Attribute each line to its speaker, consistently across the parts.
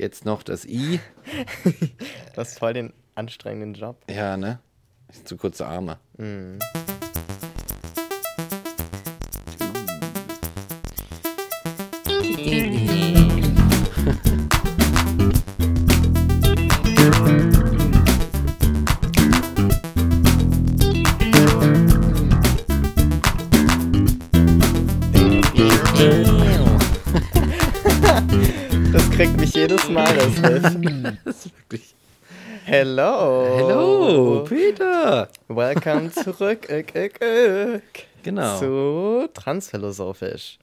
Speaker 1: Jetzt noch das I.
Speaker 2: Du hast voll den anstrengenden Job.
Speaker 1: Ja, ne? Zu kurze Arme.
Speaker 2: Das Das
Speaker 1: ist wirklich.
Speaker 2: Hello.
Speaker 1: Hallo, Peter.
Speaker 2: Welcome zurück ick, ick, ick,
Speaker 1: Genau.
Speaker 2: zu Transphilosophisch,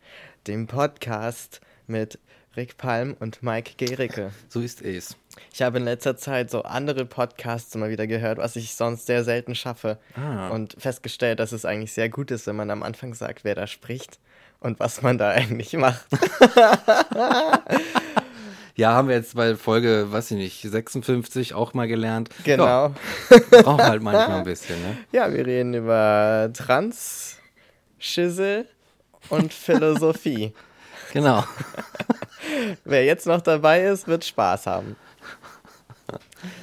Speaker 2: dem Podcast mit Rick Palm und Mike Gericke.
Speaker 1: So ist es.
Speaker 2: Ich habe in letzter Zeit so andere Podcasts immer wieder gehört, was ich sonst sehr selten schaffe.
Speaker 1: Ah.
Speaker 2: Und festgestellt, dass es eigentlich sehr gut ist, wenn man am Anfang sagt, wer da spricht und was man da eigentlich macht.
Speaker 1: Ja, haben wir jetzt bei Folge, weiß ich nicht, 56 auch mal gelernt.
Speaker 2: Genau.
Speaker 1: Ja, braucht halt manchmal ein bisschen, ne?
Speaker 2: Ja, wir reden über Trans, Schissel und Philosophie.
Speaker 1: Genau.
Speaker 2: Wer jetzt noch dabei ist, wird Spaß haben.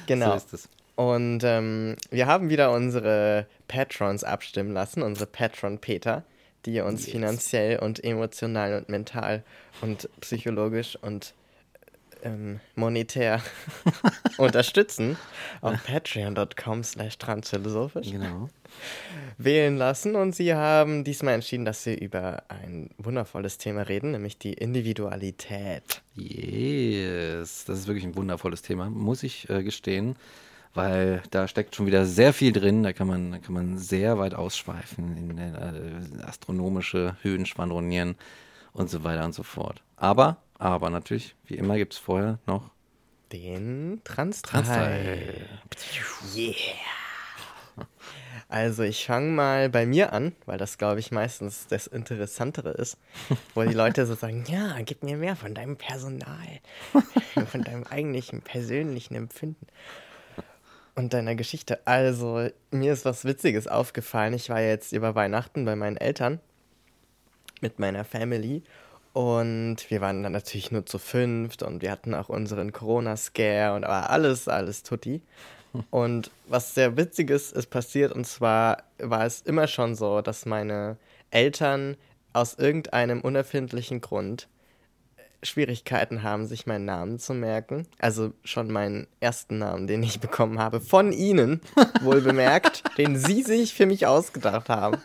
Speaker 2: Genau.
Speaker 1: So ist es.
Speaker 2: Und ähm, wir haben wieder unsere Patrons abstimmen lassen, unsere Patron-Peter, die uns
Speaker 1: Yes.
Speaker 2: finanziell und emotional und mental und psychologisch und ähm, monetär unterstützen auf patreon.com slash transphilosophisch
Speaker 1: Genau.
Speaker 2: wählen lassen und sie haben diesmal entschieden, dass wir über ein wundervolles Thema reden, nämlich die Individualität.
Speaker 1: Yes, das ist wirklich ein wundervolles Thema, muss ich äh, gestehen, weil da steckt schon wieder sehr viel drin. Da kann man, da kann man sehr weit ausschweifen in äh, astronomische Höhen schwadronieren und so weiter und so fort. Aber, aber natürlich, wie immer gibt es vorher noch
Speaker 2: Den Trans
Speaker 1: Transteil.
Speaker 2: Yeah. Also ich fange mal bei mir an, weil das glaube ich meistens das Interessantere ist, wo die Leute so sagen, ja, gib mir mehr von deinem Personal, von deinem eigentlichen persönlichen Empfinden und deiner Geschichte. Also mir ist was Witziges aufgefallen. Ich war jetzt über Weihnachten bei meinen Eltern mit meiner Family und wir waren dann natürlich nur zu fünft und wir hatten auch unseren Corona-Scare und aber alles, alles tutti. Und was sehr Witziges ist passiert, und zwar war es immer schon so, dass meine Eltern aus irgendeinem unerfindlichen Grund Schwierigkeiten haben, sich meinen Namen zu merken. Also schon meinen ersten Namen, den ich bekommen habe, von ihnen, wohl bemerkt, den sie sich für mich ausgedacht haben.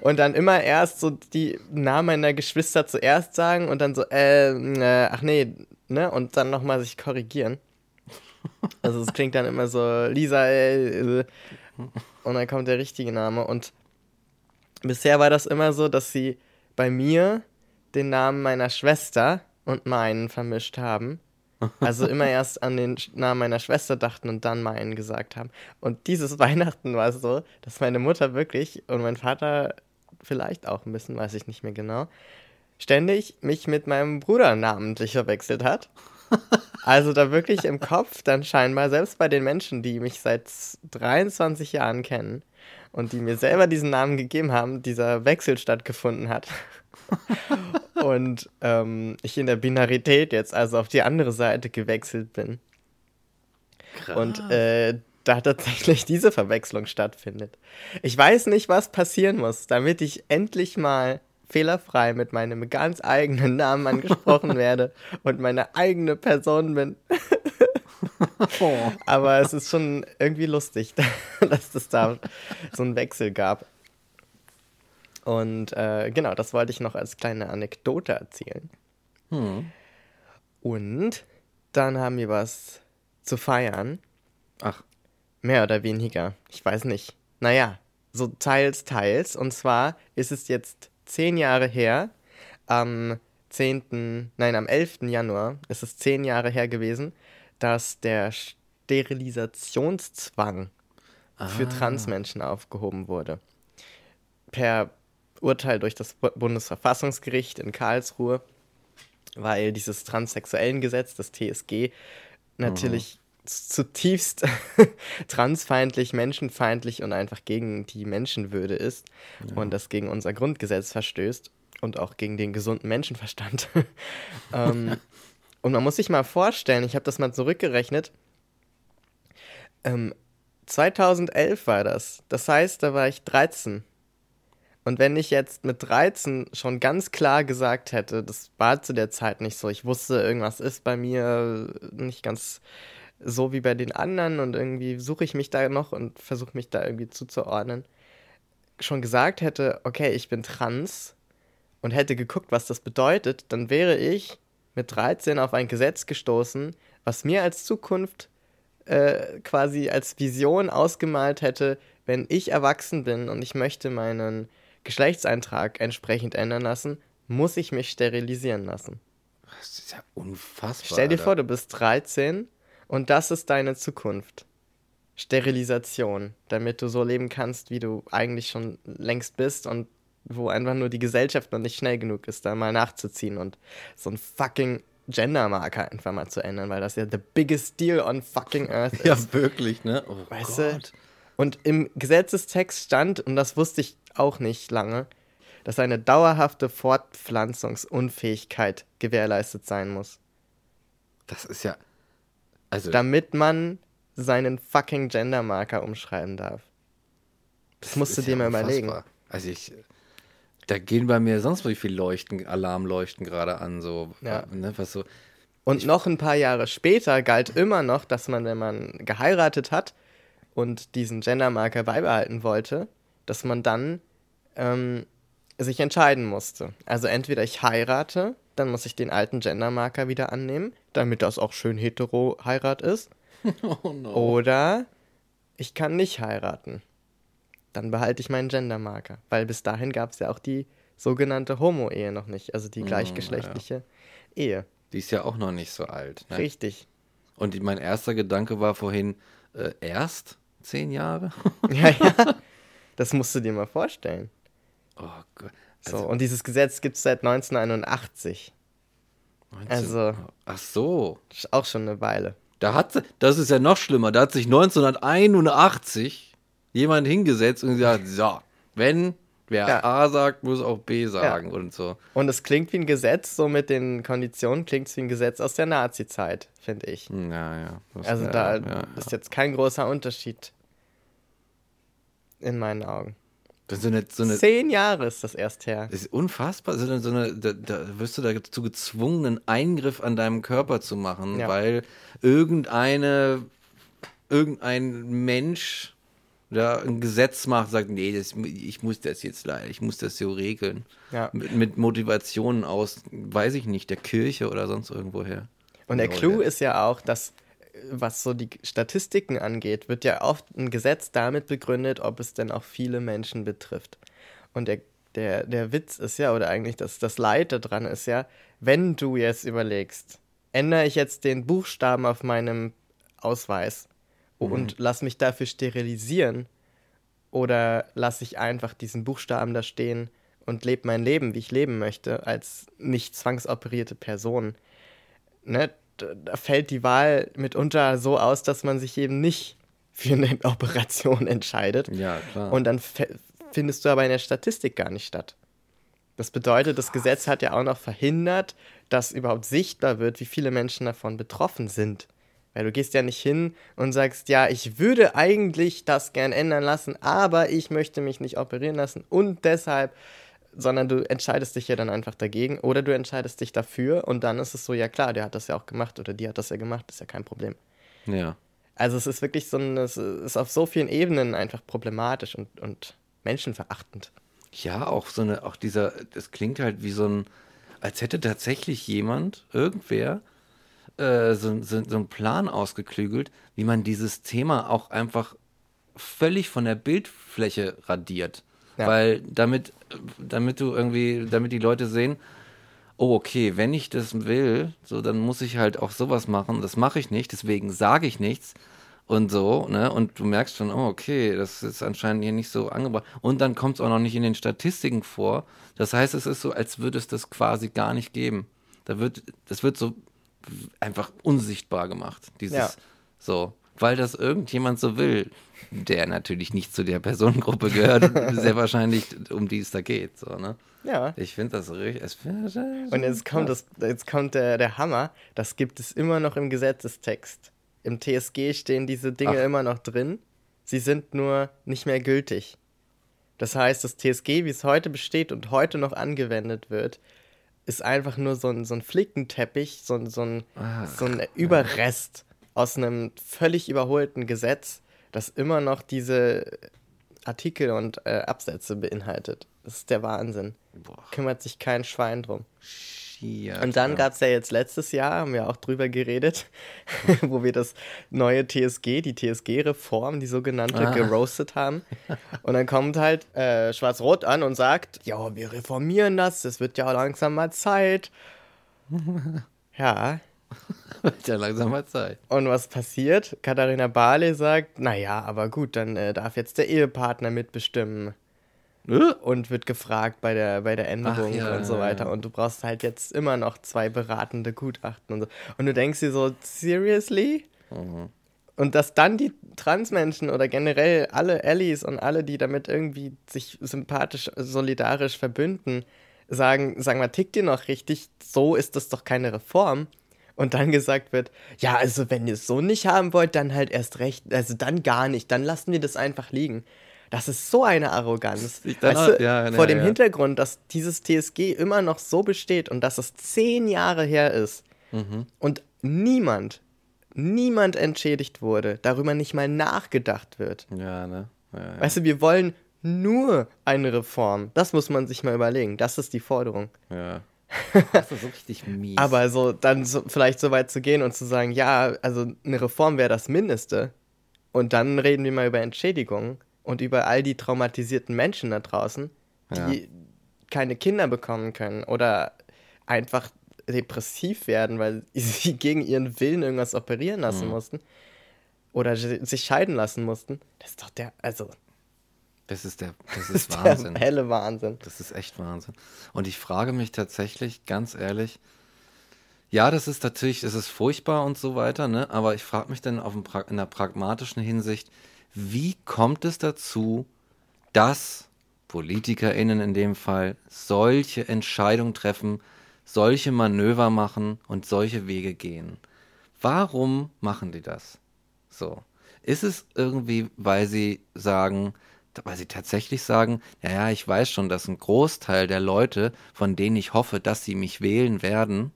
Speaker 2: Und dann immer erst so die Namen meiner Geschwister zuerst sagen und dann so, äh, äh ach nee, ne? Und dann nochmal sich korrigieren. Also es klingt dann immer so, Lisa, äh, äh, und dann kommt der richtige Name. Und bisher war das immer so, dass sie bei mir den Namen meiner Schwester und meinen vermischt haben. Also immer erst an den Namen meiner Schwester dachten und dann meinen gesagt haben. Und dieses Weihnachten war es so, dass meine Mutter wirklich und mein Vater vielleicht auch ein bisschen, weiß ich nicht mehr genau, ständig mich mit meinem Bruder namentlich verwechselt hat. Also da wirklich im Kopf dann scheinbar, selbst bei den Menschen, die mich seit 23 Jahren kennen und die mir selber diesen Namen gegeben haben, dieser Wechsel stattgefunden hat. und ähm, ich in der Binarität jetzt also auf die andere Seite gewechselt bin. Und äh, da tatsächlich diese Verwechslung stattfindet. Ich weiß nicht, was passieren muss, damit ich endlich mal fehlerfrei mit meinem ganz eigenen Namen angesprochen werde und meine eigene Person bin.
Speaker 1: Oh.
Speaker 2: Aber es ist schon irgendwie lustig, dass es da so einen Wechsel gab. Und äh, genau, das wollte ich noch als kleine Anekdote erzählen.
Speaker 1: Hm.
Speaker 2: Und dann haben wir was zu feiern.
Speaker 1: Ach,
Speaker 2: Mehr oder weniger. Ich weiß nicht. Naja, so teils, teils. Und zwar ist es jetzt zehn Jahre her. Am 10., nein, am 11. Januar ist es zehn Jahre her gewesen, dass der Sterilisationszwang für Transmenschen aufgehoben wurde. Per Urteil durch das Bu- Bundesverfassungsgericht in Karlsruhe, weil dieses Transsexuellengesetz, das TSG, natürlich zutiefst transfeindlich, menschenfeindlich und einfach gegen die Menschenwürde ist und das gegen unser Grundgesetz verstößt und auch gegen den gesunden Menschenverstand. ähm, Und man muss sich mal vorstellen, ich habe das mal zurückgerechnet. Ähm, 2011 war das. Das heißt, da war ich 13. Und wenn ich jetzt mit 13 schon ganz klar gesagt hätte, das war zu der Zeit nicht so, ich wusste, irgendwas ist bei mir nicht ganz so wie bei den anderen und irgendwie suche ich mich da noch und versuche mich da irgendwie zuzuordnen, schon gesagt hätte, okay, ich bin trans und hätte geguckt, was das bedeutet, dann wäre ich mit 13 auf ein Gesetz gestoßen, was mir als Zukunft äh, quasi als Vision ausgemalt hätte, wenn ich erwachsen bin und ich möchte meinen Geschlechtseintrag entsprechend ändern lassen, muss ich mich sterilisieren lassen.
Speaker 1: Das ist ja unfassbar.
Speaker 2: Stell dir
Speaker 1: Alter.
Speaker 2: vor, du bist 13 und das ist deine Zukunft. Sterilisation, damit du so leben kannst, wie du eigentlich schon längst bist und wo einfach nur die Gesellschaft noch nicht schnell genug ist, da mal nachzuziehen und so ein fucking Gendermarker einfach mal zu ändern, weil das ja the biggest deal on fucking earth ist.
Speaker 1: Ja, wirklich, ne? Oh
Speaker 2: Weißt
Speaker 1: Gott.
Speaker 2: du? Und im Gesetzestext stand, und das wusste ich auch nicht lange, dass eine dauerhafte Fortpflanzungsunfähigkeit gewährleistet sein muss,
Speaker 1: Das ist ja. Also,
Speaker 2: damit man seinen fucking Gendermarker umschreiben darf. Das musst du dir mal
Speaker 1: unfassbar.
Speaker 2: überlegen.
Speaker 1: Also ich. Da gehen bei mir sonst wie viel Leuchten, Alarmleuchten gerade an, so,
Speaker 2: Ja.
Speaker 1: ne, was so.
Speaker 2: Und noch ein paar Jahre später galt immer noch, dass man, wenn man geheiratet hat und diesen Gendermarker beibehalten wollte, dass man dann ähm, sich entscheiden musste. Also entweder ich heirate, dann muss ich den alten Gendermarker wieder annehmen, damit das auch schön hetero-Heirat ist.
Speaker 1: Oh no.
Speaker 2: Oder ich kann nicht heiraten. Dann behalte ich meinen Gendermarker. Weil bis dahin gab es ja auch die sogenannte Homo-Ehe noch nicht, also die gleichgeschlechtliche Ehe.
Speaker 1: Die ist ja auch noch nicht so alt. Ne?
Speaker 2: Richtig.
Speaker 1: Und mein erster Gedanke war vorhin, äh, erst zehn Jahre?
Speaker 2: Ja, ja. Das musst du dir mal vorstellen.
Speaker 1: Oh Gott.
Speaker 2: So, und dieses Gesetz gibt es seit 1981.
Speaker 1: 19
Speaker 2: also-
Speaker 1: Ach so.
Speaker 2: Ist auch schon eine Weile.
Speaker 1: Da hat das ist ja noch schlimmer, da hat sich 1981 jemand hingesetzt und gesagt, so, wenn wer
Speaker 2: Ja.
Speaker 1: A sagt, muss auch B sagen und so.
Speaker 2: Und es klingt wie ein Gesetz, so mit den Konditionen klingt es wie ein Gesetz aus der Nazi-Zeit, finde ich.
Speaker 1: Ja, ja. Das-
Speaker 2: Also
Speaker 1: ja,
Speaker 2: da
Speaker 1: ja, ja.
Speaker 2: ist jetzt kein großer Unterschied. In meinen Augen.
Speaker 1: So eine, so eine
Speaker 2: Zehn Jahre ist das erst her.
Speaker 1: Das ist unfassbar. So eine, so eine, da, da wirst du dazu gezwungen, einen Eingriff an deinem Körper zu machen,
Speaker 2: Ja.
Speaker 1: weil irgendeine, irgendein Mensch da ein Gesetz macht, sagt, nee, das, ich muss das jetzt leider, ich muss das so regeln.
Speaker 2: Ja.
Speaker 1: Mit, mit Motivationen aus, weiß ich nicht, der Kirche oder sonst irgendwoher.
Speaker 2: Und der Clou
Speaker 1: oder-
Speaker 2: ist ja auch, dass, was so die Statistiken angeht, wird ja oft ein Gesetz damit begründet, ob es denn auch viele Menschen betrifft. Und der, der, der Witz ist ja, oder eigentlich das, das Leid daran ist ja, wenn du jetzt überlegst, ändere ich jetzt den Buchstaben auf meinem Ausweis und lass mich dafür sterilisieren oder lasse ich einfach diesen Buchstaben da stehen und lebe mein Leben, wie ich leben möchte, als nicht zwangsoperierte Person ne, da fällt die Wahl mitunter so aus, dass man sich eben nicht für eine Operation entscheidet.
Speaker 1: Ja, klar.
Speaker 2: Und dann findest du aber in der Statistik gar nicht statt. Das bedeutet, das Gesetz hat ja auch noch verhindert, dass überhaupt sichtbar wird, wie viele Menschen davon betroffen sind. Weil du gehst ja nicht hin und sagst, ja, ich würde eigentlich das gern ändern lassen, aber ich möchte mich nicht operieren lassen und deshalb, sondern du entscheidest dich ja dann einfach dagegen oder du entscheidest dich dafür und dann ist es so, ja klar, der hat das ja auch gemacht oder die hat das ja gemacht, ist ja kein Problem.
Speaker 1: ja.
Speaker 2: Also es ist wirklich so ein, es ist auf so vielen Ebenen einfach problematisch und, und menschenverachtend.
Speaker 1: Ja, auch so eine, auch dieser, das klingt halt wie so ein, als hätte tatsächlich jemand, irgendwer, äh, so, so, so einen Plan ausgeklügelt, wie man dieses Thema auch einfach völlig von der Bildfläche radiert.
Speaker 2: Ja.
Speaker 1: Weil damit, damit du irgendwie, damit die Leute sehen, oh, okay, wenn ich das will, so, dann muss ich halt auch sowas machen. Das mache ich nicht, deswegen sage ich nichts und so, ne? Und du merkst schon, oh, okay, das ist anscheinend hier nicht so angebracht. Und dann kommt es auch noch nicht in den Statistiken vor. Das heißt, es ist so, als würde es das quasi gar nicht geben. Da wird, das wird so einfach unsichtbar gemacht. Dieses,
Speaker 2: Ja.
Speaker 1: so. weil das irgendjemand so will, der natürlich nicht zu der Personengruppe gehört, sehr wahrscheinlich, um die es da geht. So, ne?
Speaker 2: Ja.
Speaker 1: Ich finde das richtig.
Speaker 2: Und jetzt kommt, das, jetzt kommt der, der Hammer, das gibt es immer noch im Gesetzestext. Im TSG stehen diese Dinge Ach. immer noch drin. Sie sind nur nicht mehr gültig. Das heißt, das TSG, wie es heute besteht und heute noch angewendet wird, ist einfach nur so ein, so ein Flickenteppich, so, so, ein, Ach, so ein Überrest aus einem völlig überholten Gesetz, das immer noch diese Artikel und äh, Absätze beinhaltet. Das ist der Wahnsinn. Boah. Kümmert sich kein Schwein drum. Ja, und dann gab es ja jetzt letztes Jahr, haben wir auch drüber geredet, wo wir das neue TSG, die TSG-Reform, die sogenannte, ah. geroastet haben. Und dann kommt halt äh, Schwarz-Rot an und sagt, ja, wir reformieren das, es wird ja langsam mal Zeit. ja.
Speaker 1: wird ja langsam mal Zeit.
Speaker 2: Und was passiert? Katharina Barley sagt, naja, aber gut, dann äh, darf jetzt der Ehepartner mitbestimmen. Äh? und wird gefragt bei der, bei der Änderung ja, und so weiter. Und du brauchst halt jetzt immer noch zwei beratende Gutachten und so. Und du denkst dir so, seriously? Mhm. Und dass dann die Transmenschen oder generell alle Allies und alle, die damit irgendwie sich sympathisch, solidarisch verbünden, sagen, sagen mal, tickt ihr noch richtig? So ist das doch keine Reform. Und dann gesagt wird, ja, also wenn ihr es so nicht haben wollt, dann halt erst recht, also dann gar nicht, dann lassen wir das einfach liegen. Das ist so eine Arroganz. Weißt du, ja, vor dem ja. Hintergrund, dass dieses TSG immer noch so besteht und dass es zehn Jahre her ist mhm. und niemand, niemand entschädigt wurde, darüber nicht mal nachgedacht wird.
Speaker 1: Ja, ne?
Speaker 2: Weißt du, wir wollen nur eine Reform. Das muss man sich mal überlegen. Das ist die Forderung.
Speaker 1: Ja. Das ist so richtig mies.
Speaker 2: Aber so dann so, vielleicht so weit zu gehen und zu sagen, ja, also eine Reform wäre das Mindeste. Und dann reden wir mal über Entschädigung und über all die traumatisierten Menschen da draußen, die ja. keine Kinder bekommen können oder einfach depressiv werden, weil sie gegen ihren Willen irgendwas operieren lassen mhm. mussten oder sich scheiden lassen mussten. Das ist doch der, also.
Speaker 1: Das ist der, das ist, das Wahnsinn.
Speaker 2: Der helle Wahnsinn.
Speaker 1: Das ist echt Wahnsinn. Und ich frage mich tatsächlich, ganz ehrlich, ja, das ist natürlich, es ist furchtbar und so weiter, ne? Aber ich frage mich dann auf in einer pragmatischen Hinsicht, wie kommt es dazu, dass PolitikerInnen in dem Fall solche Entscheidungen treffen, solche Manöver machen und solche Wege gehen? Warum machen die das? So. Ist es irgendwie, weil sie sagen, weil sie tatsächlich sagen, ja, ja, ich weiß schon, dass ein Großteil der Leute, von denen ich hoffe, dass sie mich wählen werden,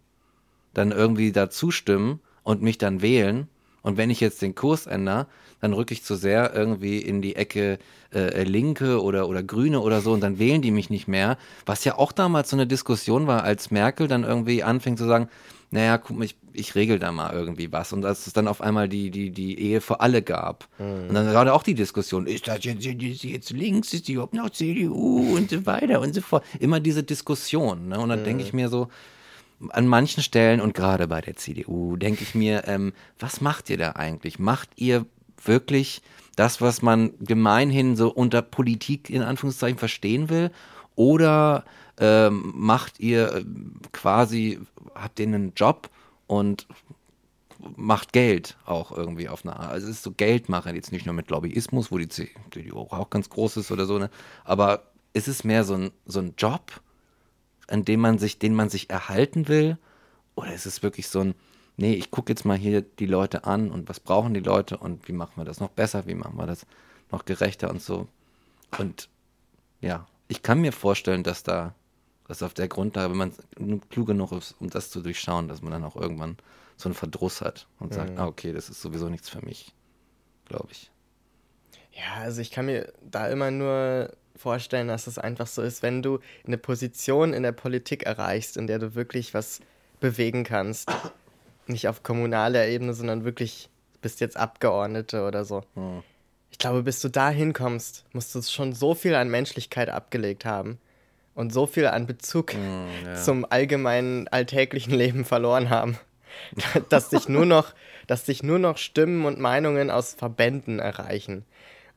Speaker 1: dann irgendwie da zustimmen und mich dann wählen. Und wenn ich jetzt den Kurs ändere, dann rücke ich zu sehr irgendwie in die Ecke äh, Linke oder, oder Grüne oder so und dann wählen die mich nicht mehr. Was ja auch damals so eine Diskussion war, als Merkel dann irgendwie anfing zu sagen, naja, guck mal, ich, ich regel da mal irgendwie was. Und als es dann auf einmal die, die, die Ehe für alle gab. Mhm. Und dann gerade auch die Diskussion, ist das jetzt, jetzt links, ist die überhaupt noch CDU und so weiter und so fort. Immer diese Diskussion. Ne? Und dann mhm. denke ich mir so, an manchen Stellen und gerade bei der CDU denke ich mir, ähm, was macht ihr da eigentlich? Macht ihr wirklich das, was man gemeinhin so unter Politik in Anführungszeichen verstehen will? Oder ähm, macht ihr äh, quasi, habt ihr einen Job und macht Geld auch irgendwie auf eine Art. Also es ist so Geldmacher, jetzt nicht nur mit Lobbyismus, wo die CDU auch ganz groß ist oder so, ne? aber ist es mehr so ein, so ein Job, an dem man sich, den man sich erhalten will? Oder ist es wirklich so ein, nee, ich gucke jetzt mal hier die Leute an und was brauchen die Leute und wie machen wir das noch besser, wie machen wir das noch gerechter und so. Und ja, ich kann mir vorstellen, dass da, dass auf der Grundlage, wenn man klug genug ist, um das zu durchschauen, dass man dann auch irgendwann so einen Verdruss hat und sagt, mhm. ah, okay, das ist sowieso nichts für mich, glaube ich.
Speaker 2: Ja, also ich kann mir da immer nur vorstellen, dass es einfach so ist, wenn du eine Position in der Politik erreichst, in der du wirklich was bewegen kannst, nicht auf kommunaler Ebene, sondern wirklich bist jetzt Abgeordnete oder so. Hm. Ich glaube, bis du da hinkommst, musst du schon so viel an Menschlichkeit abgelegt haben und so viel an Bezug hm, ja. zum allgemeinen alltäglichen Leben verloren haben, dass dich nur noch, dass dich nur noch Stimmen und Meinungen aus Verbänden erreichen.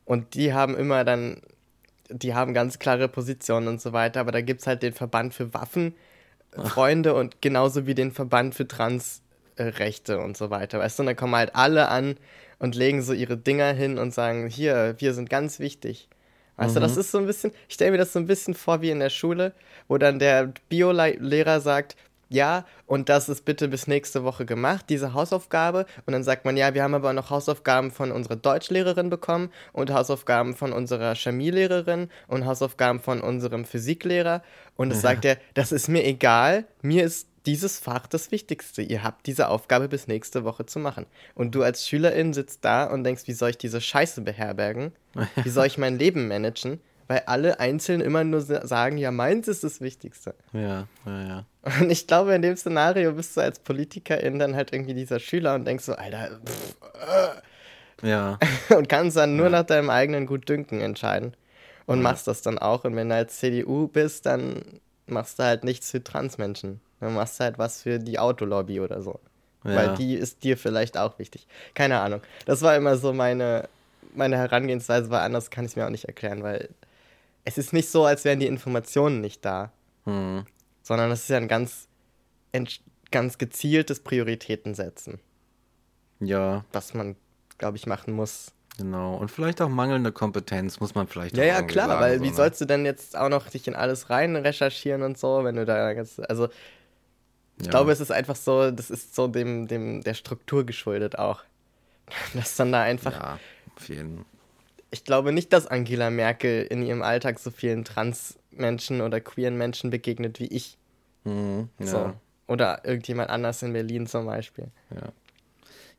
Speaker 2: Und die haben immer dann, die haben ganz klare Positionen und so weiter, aber da gibt es halt den Verband für Waffenfreunde und genauso wie den Verband für Trans Menschenrechte und so weiter. Weißt du, und dann kommen halt alle an und legen so ihre Dinger hin und sagen, hier, wir sind ganz wichtig. Weißt du, das ist so ein bisschen, ich stelle mir das so ein bisschen vor wie in der Schule, wo dann der Biolehrer sagt, ja, und das ist bitte bis nächste Woche gemacht, diese Hausaufgabe. Und dann sagt man, ja, wir haben aber noch Hausaufgaben von unserer Deutschlehrerin bekommen und Hausaufgaben von unserer Chemielehrerin und Hausaufgaben von unserem Physiklehrer. Und es sagt er, das ist mir egal, mir ist dieses Fach das Wichtigste. Ihr habt diese Aufgabe bis nächste Woche zu machen. Und du als Schülerin sitzt da und denkst, wie soll ich diese Scheiße beherbergen? Wie soll ich mein Leben managen? Weil alle einzeln immer nur sagen, ja, meins ist das Wichtigste.
Speaker 1: Ja, ja, ja.
Speaker 2: Und ich glaube, in dem Szenario bist du als Politikerin dann halt irgendwie dieser Schüler und denkst so, Alter, pff, äh.
Speaker 1: Ja.
Speaker 2: und kannst dann nur nach deinem eigenen Gutdünken entscheiden. Und machst das dann auch. Und wenn du als CDU bist, dann machst du halt nichts für Transmenschen. Dann machst du halt was für die Autolobby oder so.
Speaker 1: Ja.
Speaker 2: Weil die ist dir vielleicht auch wichtig. Keine Ahnung. Das war immer so meine, meine Herangehensweise, weil anders kann ich es mir auch nicht erklären, weil es ist nicht so, als wären die Informationen nicht da,
Speaker 1: Hm.
Speaker 2: Sondern es ist ja ein ganz, ganz gezieltes Prioritätensetzen,
Speaker 1: Ja,
Speaker 2: was man, glaube ich, machen muss.
Speaker 1: genau. Und vielleicht auch mangelnde Kompetenz, muss man vielleicht
Speaker 2: Ja,
Speaker 1: auch
Speaker 2: ja, klar,
Speaker 1: sagen,
Speaker 2: weil
Speaker 1: so,
Speaker 2: wie
Speaker 1: ne?
Speaker 2: sollst du denn jetzt auch noch dich in alles rein recherchieren und so, wenn du da ganz, also ich
Speaker 1: Ja.
Speaker 2: glaube, es ist einfach so, das ist so dem, dem, der Struktur geschuldet auch. Dass dann da einfach,
Speaker 1: Ja, auf jeden
Speaker 2: ich glaube nicht, dass Angela Merkel in ihrem Alltag so vielen Trans-Menschen oder queeren Menschen begegnet wie ich.
Speaker 1: Mhm, ja.
Speaker 2: So. Oder irgendjemand anders in Berlin zum Beispiel.
Speaker 1: Ja.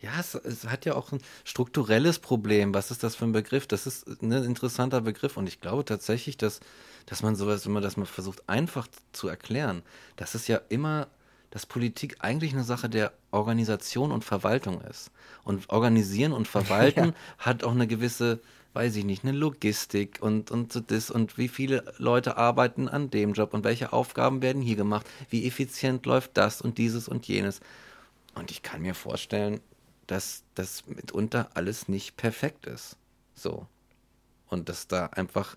Speaker 1: Ja, es, es hat ja auch ein strukturelles Problem. Was ist das für ein Begriff? Das ist ein interessanter Begriff und ich glaube tatsächlich, dass, dass man sowas, wenn man das mal versucht, einfach zu erklären, dass es ja immer, dass Politik eigentlich eine Sache der Organisation und Verwaltung ist. Und organisieren und verwalten hat auch eine gewisse, weiß ich nicht, eine Logistik und, und so das und wie viele Leute arbeiten an dem Job und welche Aufgaben werden hier gemacht, wie effizient läuft das und dieses und jenes. Und ich kann mir vorstellen, dass das mitunter alles nicht perfekt ist. So. Und dass da einfach,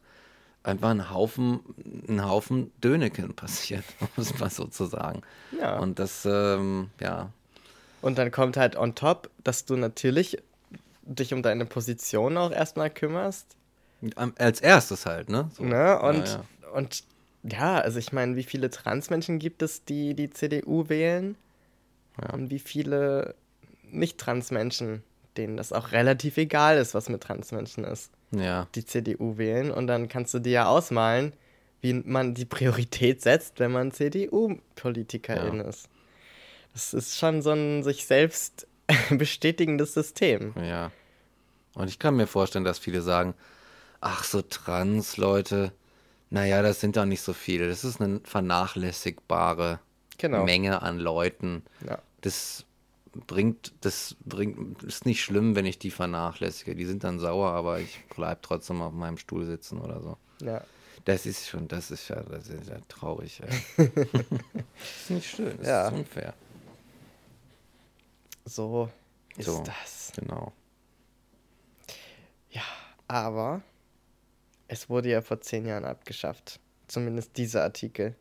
Speaker 1: einfach ein Haufen, ein Haufen Döneken passiert, um es mal so zu sagen.
Speaker 2: Ja.
Speaker 1: Und das, ähm, ja,
Speaker 2: Und dann kommt halt on top, dass du natürlich dich um deine Position auch erstmal kümmerst.
Speaker 1: als erstes halt, ne? So.
Speaker 2: Ne? Und,
Speaker 1: ja, ja.
Speaker 2: und ja, also ich meine, wie viele Transmenschen gibt es, die die CDU wählen?
Speaker 1: Ja.
Speaker 2: Und wie viele Nicht-Transmenschen, denen das auch relativ egal ist, was mit Transmenschen ist,
Speaker 1: ja.
Speaker 2: die CDU wählen. Und dann kannst du dir ja ausmalen, wie man die Priorität setzt, wenn man CDU-Politikerin
Speaker 1: Ja.
Speaker 2: ist. Das ist schon so ein sich selbst bestätigendes System.
Speaker 1: Ja. Und ich kann mir vorstellen, dass viele sagen, ach so Trans-Leute, naja, das sind doch nicht so viele. Das ist eine vernachlässigbare
Speaker 2: Genau.
Speaker 1: Menge an Leuten.
Speaker 2: Ja.
Speaker 1: Das bringt, das bringt, ist nicht schlimm, wenn ich die vernachlässige. Die sind dann sauer, aber ich bleib trotzdem auf meinem Stuhl sitzen oder so.
Speaker 2: Ja.
Speaker 1: Das ist schon, das ist ja, das ist ja traurig. Ey. das ist nicht schön, das
Speaker 2: Ja.
Speaker 1: ist unfair.
Speaker 2: So ist
Speaker 1: So.
Speaker 2: das.
Speaker 1: Genau.
Speaker 2: Ja, aber es wurde ja vor zehn Jahren abgeschafft. Zumindest dieser Artikel.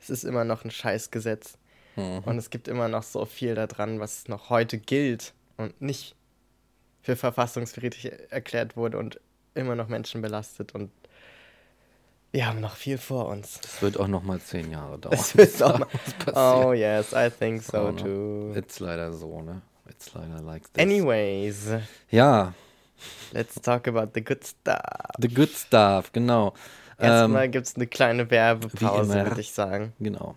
Speaker 2: Es ist immer noch ein Scheißgesetz.
Speaker 1: Mhm.
Speaker 2: Und es gibt immer noch so viel daran, was noch heute gilt und nicht für verfassungswidrig erklärt wurde und immer noch Menschen belastet. Und wir haben noch viel vor uns.
Speaker 1: Das wird auch noch mal zehn Jahre dauern.
Speaker 2: Das wird auch
Speaker 1: passiert.
Speaker 2: Oh yes, I think so
Speaker 1: Oh, ne?
Speaker 2: too.
Speaker 1: Ist leider so, ne? It's leider like this.
Speaker 2: Anyways,
Speaker 1: Ja,
Speaker 2: let's talk about the good stuff.
Speaker 1: the good stuff, genau.
Speaker 2: Erstmal
Speaker 1: Ähm,
Speaker 2: gibt es eine kleine Werbepause, würde ich sagen.
Speaker 1: genau.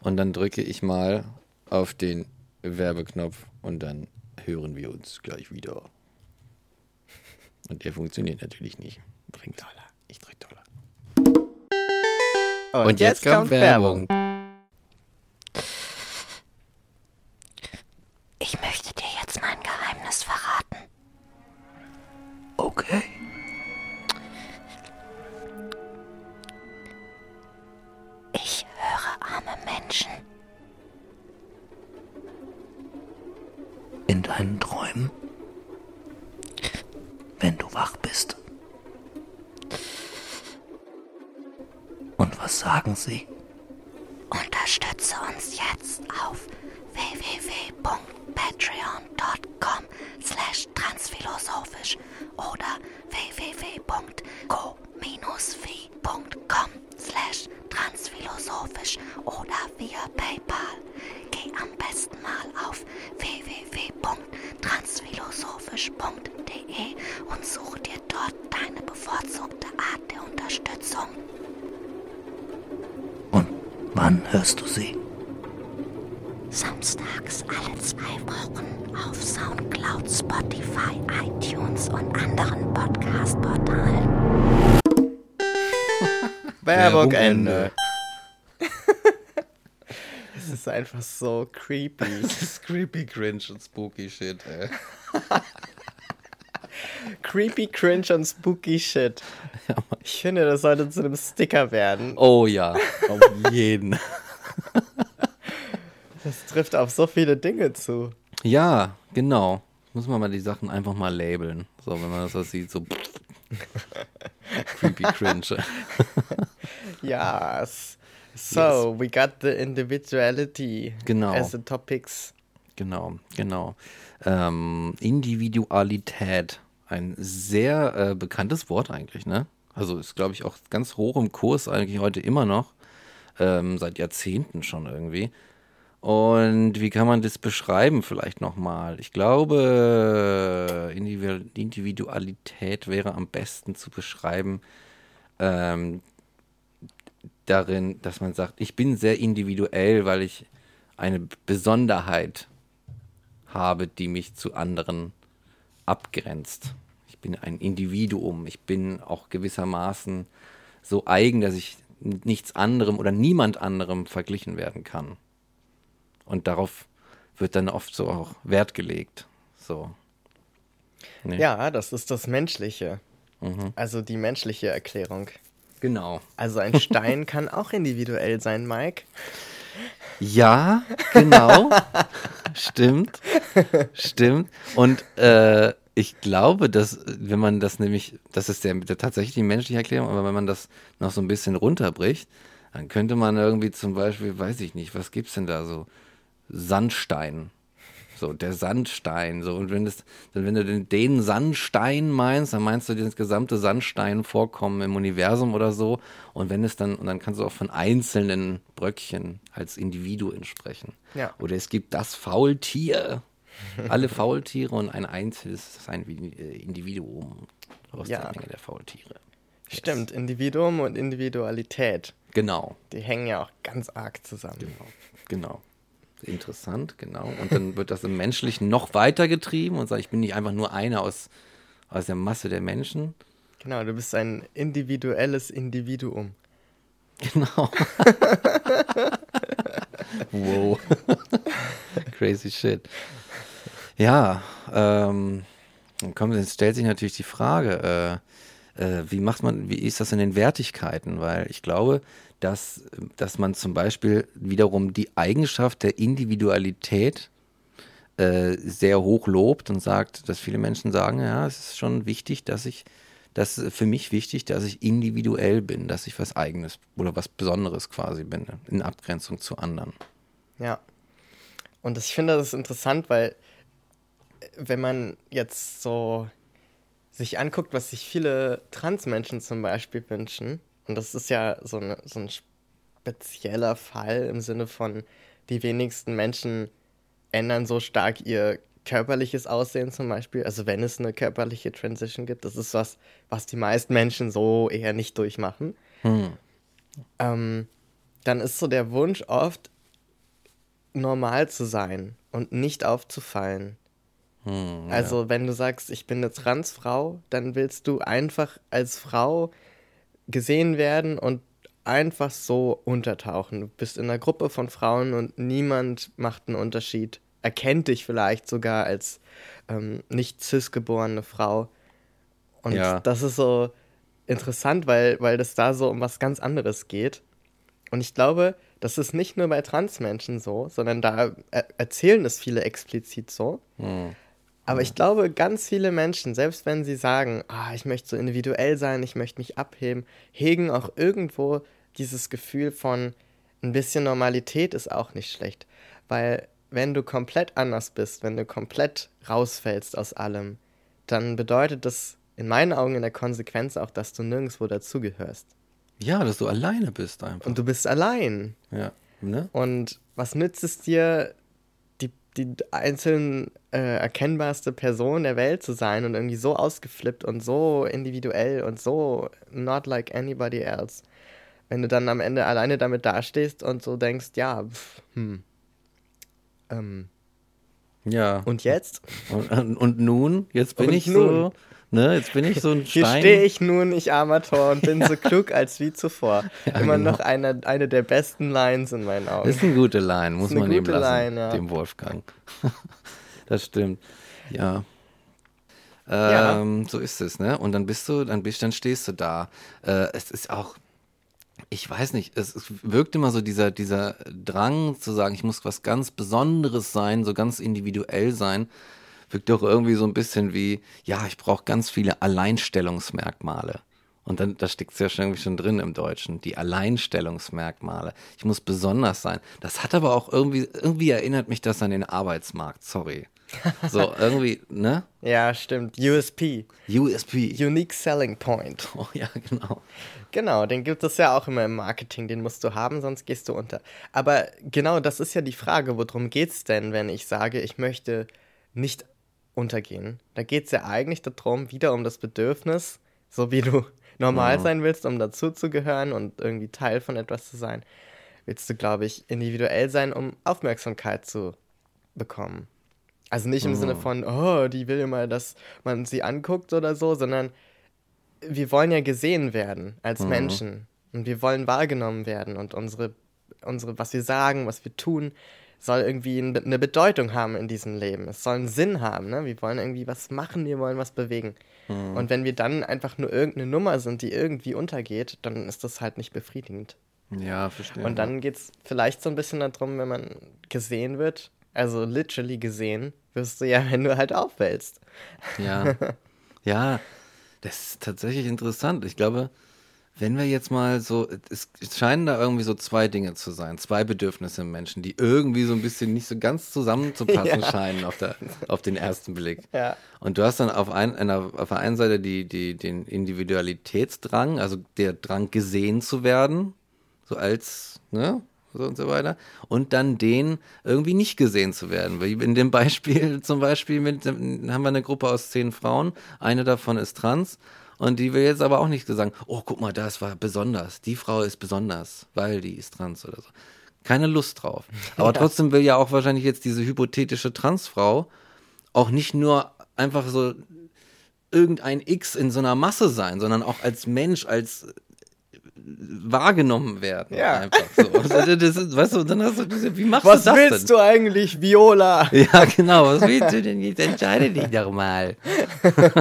Speaker 1: Und dann drücke ich mal auf den Werbeknopf und dann hören wir uns gleich wieder. Und der funktioniert natürlich nicht. Bringt Dollar. Dollar.
Speaker 2: Und, jetzt, kommt Werbung.
Speaker 3: Ich
Speaker 2: creepy.
Speaker 1: Das ist creepy, cringe und spooky shit, ey.
Speaker 2: creepy, cringe und spooky shit. Ich finde, das sollte zu einem Sticker werden.
Speaker 1: Oh ja, auf jeden.
Speaker 2: Das trifft auf so viele Dinge zu.
Speaker 1: Ja, genau. Muss man mal die Sachen einfach mal labeln. So, wenn man das sieht, so creepy cringe.
Speaker 2: Yes. So, we got the individuality
Speaker 1: Genau.
Speaker 2: as the topics.
Speaker 1: Genau, genau. Ähm, Individualität. Ein sehr äh, bekanntes Wort eigentlich, ne? Also ist, glaube ich, auch ganz hoch im Kurs eigentlich heute immer noch. Ähm, seit Jahrzehnten schon irgendwie. Und wie kann man das beschreiben vielleicht nochmal? Ich glaube, Individu- Individualität wäre am besten zu beschreiben ähm, darin, dass man sagt, ich bin sehr individuell, weil ich eine Besonderheit habe, die mich zu anderen abgrenzt. Ich bin ein Individuum. Ich bin auch gewissermaßen so eigen, dass ich nichts anderem oder niemand anderem verglichen werden kann. Und darauf wird dann oft so auch Wert gelegt. So. Nee.
Speaker 2: Ja, das ist das Menschliche.
Speaker 1: Mhm.
Speaker 2: Also die menschliche Erklärung.
Speaker 1: Genau.
Speaker 2: Also ein Stein kann auch individuell sein, Mike.
Speaker 1: Ja, genau. Stimmt. Stimmt. Und äh, ich glaube, dass, wenn man das nämlich, das ist der, der tatsächlich die menschliche Erklärung, aber wenn man das noch so ein bisschen runterbricht, dann könnte man irgendwie zum Beispiel, weiß ich nicht, was gibt's denn da so? Sandstein. So, der Sandstein. So, und wenn, das, dann, wenn du den, den Sandstein meinst, dann meinst du das gesamte Sandsteinvorkommen im Universum oder so. Und wenn es dann, und dann kannst du auch von einzelnen Bröckchen als Individuen sprechen.
Speaker 2: Ja.
Speaker 1: Oder es gibt das Faultier. Alle Faultiere und ein einzelnes ist ein äh, Individuum aus
Speaker 2: Ja.
Speaker 1: der Menge der Faultiere.
Speaker 2: Stimmt, Individuum und Individualität,
Speaker 1: Genau,
Speaker 2: die hängen ja auch ganz arg zusammen.
Speaker 1: genau, genau. Interessant, genau. Und dann wird das im Menschlichen noch weiter getrieben und sagt, ich bin nicht einfach nur einer aus, aus der Masse der Menschen.
Speaker 2: Genau, du bist ein individuelles Individuum.
Speaker 1: Genau. wow. Crazy shit. Ja, ähm, dann kommt, jetzt stellt sich natürlich die Frage, äh, äh, wie macht man, wie ist das in den Wertigkeiten? Weil ich glaube, dass, dass man zum Beispiel wiederum die Eigenschaft der Individualität äh, sehr hoch lobt und sagt, dass viele Menschen sagen, ja, es ist schon wichtig, dass ich, das ist für mich wichtig, dass ich individuell bin, dass ich was Eigenes oder was Besonderes quasi bin, in Abgrenzung zu anderen.
Speaker 2: Ja. Und das, ich finde das interessant, weil wenn man jetzt so sich anguckt, was sich viele Transmenschen zum Beispiel wünschen, und das ist ja so, eine, so ein spezieller Fall im Sinne von, die wenigsten Menschen ändern so stark ihr körperliches Aussehen zum Beispiel, also wenn es eine körperliche Transition gibt, das ist was, was die meisten Menschen so eher nicht durchmachen. Ähm, dann ist so der Wunsch oft, normal zu sein und nicht aufzufallen. also, wenn du sagst, ich bin eine Transfrau, dann willst du einfach als Frau gesehen werden und einfach so untertauchen. Du bist in einer Gruppe von Frauen und niemand macht einen Unterschied. Erkennt dich vielleicht sogar als ähm, nicht cis-geborene Frau. Und
Speaker 1: Ja.
Speaker 2: das ist so interessant, weil, weil das da so um was ganz anderes geht. Und ich glaube, das ist nicht nur bei Transmenschen so, sondern da er erzählen es viele explizit so. Aber ich glaube, ganz viele Menschen, selbst wenn sie sagen, ah, ich möchte so individuell sein, ich möchte mich abheben, hegen auch irgendwo dieses Gefühl von ein bisschen Normalität ist auch nicht schlecht. Weil wenn du komplett anders bist, wenn du komplett rausfällst aus allem, dann bedeutet das in meinen Augen in der Konsequenz auch, dass du nirgendwo dazugehörst.
Speaker 1: Ja, dass du alleine bist einfach.
Speaker 2: Und du bist allein.
Speaker 1: ja, ne?
Speaker 2: Und was nützt es dir, die, einzeln äh, erkennbarste Person der Welt zu sein und irgendwie so ausgeflippt und so individuell und so not like anybody else? Wenn du dann am Ende alleine damit dastehst und so denkst, ja, pff, hm. Ähm,
Speaker 1: Ja.
Speaker 2: und jetzt?
Speaker 1: Und, und, und nun? Jetzt bin
Speaker 2: Und
Speaker 1: ich
Speaker 2: nun?
Speaker 1: so, ne? Jetzt bin ich so ein
Speaker 2: Hier
Speaker 1: Stein.
Speaker 2: stehe ich nun, ich armer Tor, und bin so klug als wie zuvor. Immer
Speaker 1: genau.
Speaker 2: noch eine, eine der besten Lines in meinen Augen.
Speaker 1: Ist eine gute Line, muss man ihm
Speaker 2: gute
Speaker 1: lassen,
Speaker 2: Line, ja.
Speaker 1: dem Wolfgang. das stimmt. Ja.
Speaker 2: Ja.
Speaker 1: Ähm, So ist es, ne? Und dann bist du, dann bist, dann stehst du da. Äh, es ist auch, ich weiß nicht, es, es wirkt immer so dieser, dieser Drang zu sagen, ich muss was ganz Besonderes sein, so ganz individuell sein, wirkt doch irgendwie so ein bisschen wie, ja, ich brauche ganz viele Alleinstellungsmerkmale. Und dann, da steckt es ja schon irgendwie schon drin im Deutschen, die Alleinstellungsmerkmale. Ich muss besonders sein. Das hat aber auch irgendwie, irgendwie erinnert mich das an den Arbeitsmarkt, sorry. So, irgendwie, ne?
Speaker 2: Ja, stimmt. USP.
Speaker 1: USP.
Speaker 2: Unique Selling Point.
Speaker 1: Oh ja, genau.
Speaker 2: Genau, den gibt es ja auch immer im Marketing, den musst du haben, sonst gehst du unter. Aber genau das ist ja die Frage, worum geht's denn, wenn ich sage, ich möchte nicht untergehen? Da geht es ja eigentlich darum, wieder um das Bedürfnis, so wie du normal sein willst, um dazuzugehören und irgendwie Teil von etwas zu sein, willst du, glaube ich, individuell sein, um Aufmerksamkeit zu bekommen. Also nicht im Sinne von, oh, die will immer, dass man sie anguckt oder so, sondern wir wollen ja gesehen werden als Menschen und wir wollen wahrgenommen werden und unsere, unsere, was wir sagen, was wir tun, soll irgendwie ein- eine Bedeutung haben in diesem Leben. Es soll einen Sinn haben, ne? Wir wollen irgendwie was machen, wir wollen was bewegen. Und wenn wir dann einfach nur irgendeine Nummer sind, die irgendwie untergeht, dann ist das halt nicht befriedigend.
Speaker 1: Ja, verstehe.
Speaker 2: Und dann geht es vielleicht so ein bisschen darum, wenn man gesehen wird, also literally gesehen, wirst du ja, wenn du halt auffällst.
Speaker 1: Ja. Ja, das ist tatsächlich interessant. Ich glaube, wenn wir jetzt mal so, es scheinen da irgendwie so zwei Dinge zu sein, zwei Bedürfnisse im Menschen, die irgendwie so ein bisschen nicht so ganz zusammenzupassen
Speaker 2: Ja.
Speaker 1: scheinen auf, der, auf den ersten Blick.
Speaker 2: Ja.
Speaker 1: Und du hast dann auf, ein, einer, auf der einen Seite die, die, den Individualitätsdrang, also der Drang gesehen zu werden, so als, ne, so und so weiter. Und dann den irgendwie nicht gesehen zu werden. Wie in dem Beispiel zum Beispiel mit, haben wir eine Gruppe aus zehn Frauen, eine davon ist trans. Und die will jetzt aber auch nicht sagen, oh, guck mal, das war besonders. Die Frau ist besonders, weil die ist trans oder so. Keine Lust drauf. Aber trotzdem will ja auch wahrscheinlich jetzt diese hypothetische Transfrau auch nicht nur einfach so irgendein X in so einer Masse sein, sondern auch als Mensch, als wahrgenommen werden.
Speaker 2: Ja.
Speaker 1: Einfach so. Also das ist, weißt du, dann hast du diese, wie machst
Speaker 2: Was
Speaker 1: du das
Speaker 2: willst
Speaker 1: denn?
Speaker 2: du eigentlich, Viola?
Speaker 1: Ja, genau. Was willst du denn jetzt? Entscheide dich doch mal.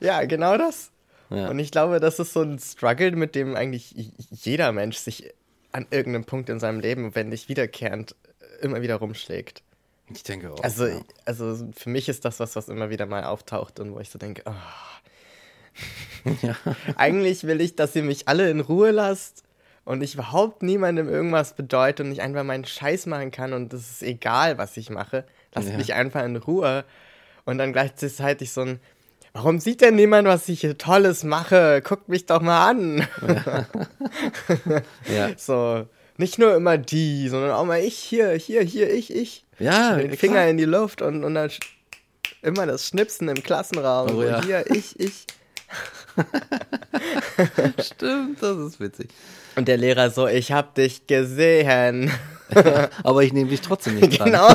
Speaker 2: Ja, genau das.
Speaker 1: Ja.
Speaker 2: Und ich glaube, das ist so ein Struggle, mit dem eigentlich jeder Mensch sich an irgendeinem Punkt in seinem Leben, wenn nicht wiederkehrend, immer wieder rumschlägt.
Speaker 1: Ich denke auch.
Speaker 2: Also,
Speaker 1: ja.
Speaker 2: also für mich ist das was, was immer wieder mal auftaucht und wo ich so denke, ah. eigentlich will ich, dass ihr mich alle in Ruhe lasst und ich überhaupt niemandem irgendwas bedeute und ich einfach meinen Scheiß machen kann und es ist egal, was ich mache. Lasst
Speaker 1: Ja.
Speaker 2: mich einfach in Ruhe. Und dann gleichzeitig so ein, warum sieht denn niemand, was ich hier Tolles mache? Guckt mich doch mal an.
Speaker 1: ja.
Speaker 2: So, nicht nur immer die, sondern auch mal ich hier, hier, hier, ich, ich.
Speaker 1: Ja,
Speaker 2: Den. Finger in die Luft und, und dann immer das Schnipsen im Klassenraum.
Speaker 1: Oh ja.
Speaker 2: Hier, ich, ich.
Speaker 1: Stimmt, das ist witzig.
Speaker 2: Und der Lehrer so, ich hab dich gesehen.
Speaker 1: Aber ich nehme dich trotzdem nicht dran.
Speaker 2: genau.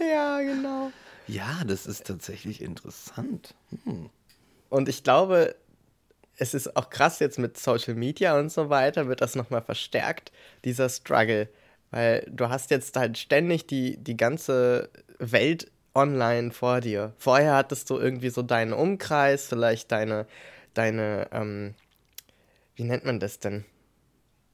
Speaker 2: ja, genau.
Speaker 1: Ja, das ist tatsächlich interessant.
Speaker 2: Und ich glaube, es ist auch krass jetzt mit Social Media und so weiter, wird das nochmal verstärkt, dieser Struggle. Weil du hast jetzt halt ständig die, die ganze Welt online vor dir. Vorher hattest du irgendwie so deinen Umkreis, vielleicht deine, deine, ähm, wie nennt man das denn?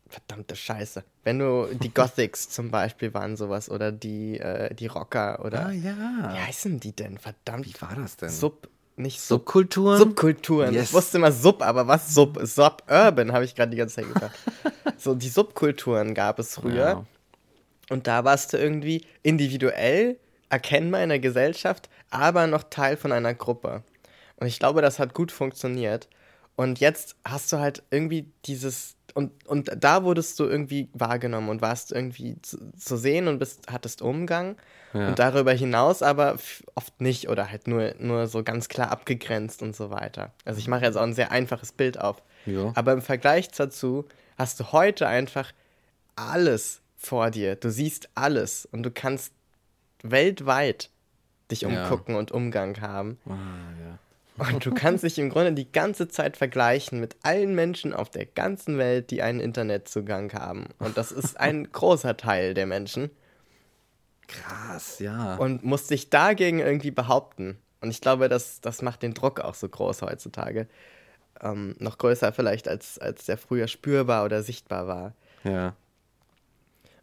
Speaker 2: Verdammte Scheiße. Wenn du, die Gothics zum Beispiel waren sowas oder die, äh, die Rocker oder,
Speaker 1: Ah, ja.
Speaker 2: wie heißen die denn? Verdammt.
Speaker 1: Wie war das denn?
Speaker 2: Sub, nicht Sub,
Speaker 1: Subkulturen?
Speaker 2: Subkulturen.
Speaker 1: Yes.
Speaker 2: Ich wusste immer Sub, aber was Sub? Suburban habe ich gerade die ganze Zeit gedacht. so, die Subkulturen gab es früher.
Speaker 1: Ja.
Speaker 2: Und da warst du irgendwie individuell erkennbar in der Gesellschaft, aber noch Teil von einer Gruppe. Und ich glaube, das hat gut funktioniert. Und jetzt hast du halt irgendwie dieses, und, und da wurdest du irgendwie wahrgenommen und warst irgendwie zu, zu sehen und bist, hattest Umgang.
Speaker 1: Ja.
Speaker 2: Und darüber hinaus aber oft nicht oder halt nur, nur so ganz klar abgegrenzt und so weiter. Also ich mache jetzt auch ein sehr einfaches Bild auf.
Speaker 1: Ja.
Speaker 2: Aber im Vergleich dazu hast du heute einfach alles vor dir. Du siehst alles und du kannst weltweit dich
Speaker 1: Ja.
Speaker 2: umgucken und Umgang haben.
Speaker 1: Ah, ja.
Speaker 2: Und du kannst dich im Grunde die ganze Zeit vergleichen mit allen Menschen auf der ganzen Welt, die einen Internetzugang haben. Und das ist ein großer Teil der Menschen.
Speaker 1: Krass, ja.
Speaker 2: Und musst dich dagegen irgendwie behaupten. Und ich glaube, das, das macht den Druck auch so groß heutzutage. Ähm, noch größer vielleicht, als, als der früher spürbar oder sichtbar war.
Speaker 1: ja.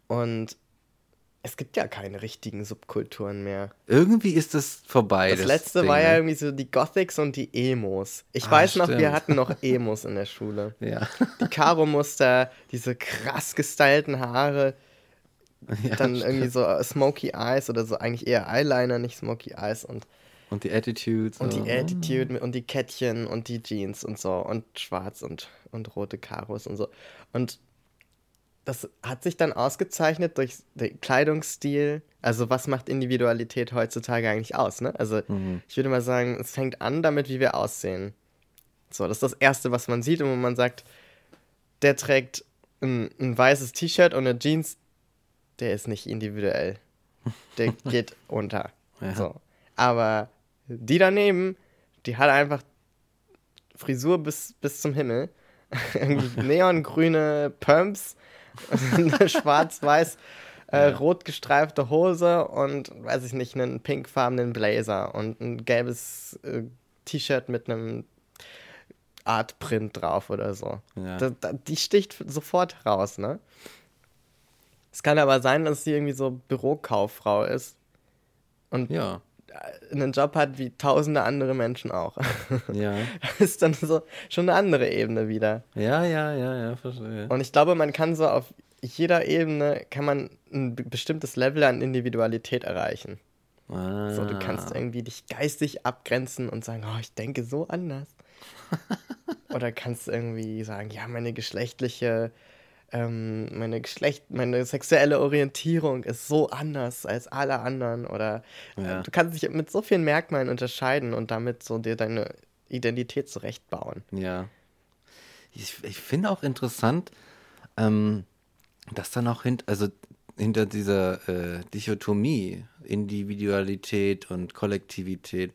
Speaker 2: Und es gibt ja keine richtigen Subkulturen mehr.
Speaker 1: Irgendwie ist das vorbei.
Speaker 2: Das, letzte
Speaker 1: Ding,
Speaker 2: war ja
Speaker 1: ne?
Speaker 2: irgendwie so die Gothics und die Emos. Ich
Speaker 1: Ah,
Speaker 2: weiß noch, wir
Speaker 1: stimmt.
Speaker 2: hatten noch Emos in der Schule.
Speaker 1: Ja.
Speaker 2: Die Karo-Muster, diese krass gestylten Haare,
Speaker 1: ja
Speaker 2: dann
Speaker 1: stimmt.
Speaker 2: irgendwie so Smoky Eyes oder so eigentlich eher Eyeliner, nicht Smoky Eyes und,
Speaker 1: Und die Attitudes.
Speaker 2: und die Attitude mit- und die Kettchen und die Jeans und so und schwarz und, und rote Karos und so. Und das hat sich dann ausgezeichnet durch den Kleidungsstil. Also was macht Individualität heutzutage eigentlich aus? Ne? Also
Speaker 1: Mhm.
Speaker 2: ich würde mal sagen, es fängt an damit, wie wir aussehen. So, das ist das Erste, was man sieht und wenn man sagt, der trägt ein, ein weißes T-Shirt und eine Jeans, der ist nicht individuell. Der geht unter.
Speaker 1: Ja.
Speaker 2: So. Aber die daneben, die hat einfach Frisur bis, bis zum Himmel. Irgendwie neongrüne Pumps, eine schwarz-weiß äh, rot gestreifte Hose und, weiß ich nicht, einen pinkfarbenen Blazer und ein gelbes äh, T-Shirt mit einem Artprint drauf oder so.
Speaker 1: Ja.
Speaker 2: Da, da, die sticht sofort raus, ne? Es kann aber sein, dass sie irgendwie so Bürokauffrau ist und
Speaker 1: Ja.
Speaker 2: Einen Job hat wie tausende andere Menschen auch.
Speaker 1: Ja.
Speaker 2: Das ist dann so schon eine andere Ebene wieder.
Speaker 1: Ja, ja, ja, ja, verstehe.
Speaker 2: Und ich glaube, man kann so auf jeder Ebene kann man ein be- bestimmtes Level an Individualität erreichen.
Speaker 1: Ah.
Speaker 2: So, du kannst irgendwie dich geistig abgrenzen und sagen, oh, ich denke so anders. Oder kannst irgendwie sagen, ja, meine geschlechtliche, ähm, meine Geschlecht, meine sexuelle Orientierung ist so anders als alle anderen. Oder
Speaker 1: Ja.
Speaker 2: äh, du kannst dich mit so vielen Merkmalen unterscheiden und damit so dir deine Identität zurechtbauen.
Speaker 1: Ja. Ich, ich finde auch interessant, ähm, dass dann auch hint, also hinter dieser äh, Dichotomie, Individualität und Kollektivität,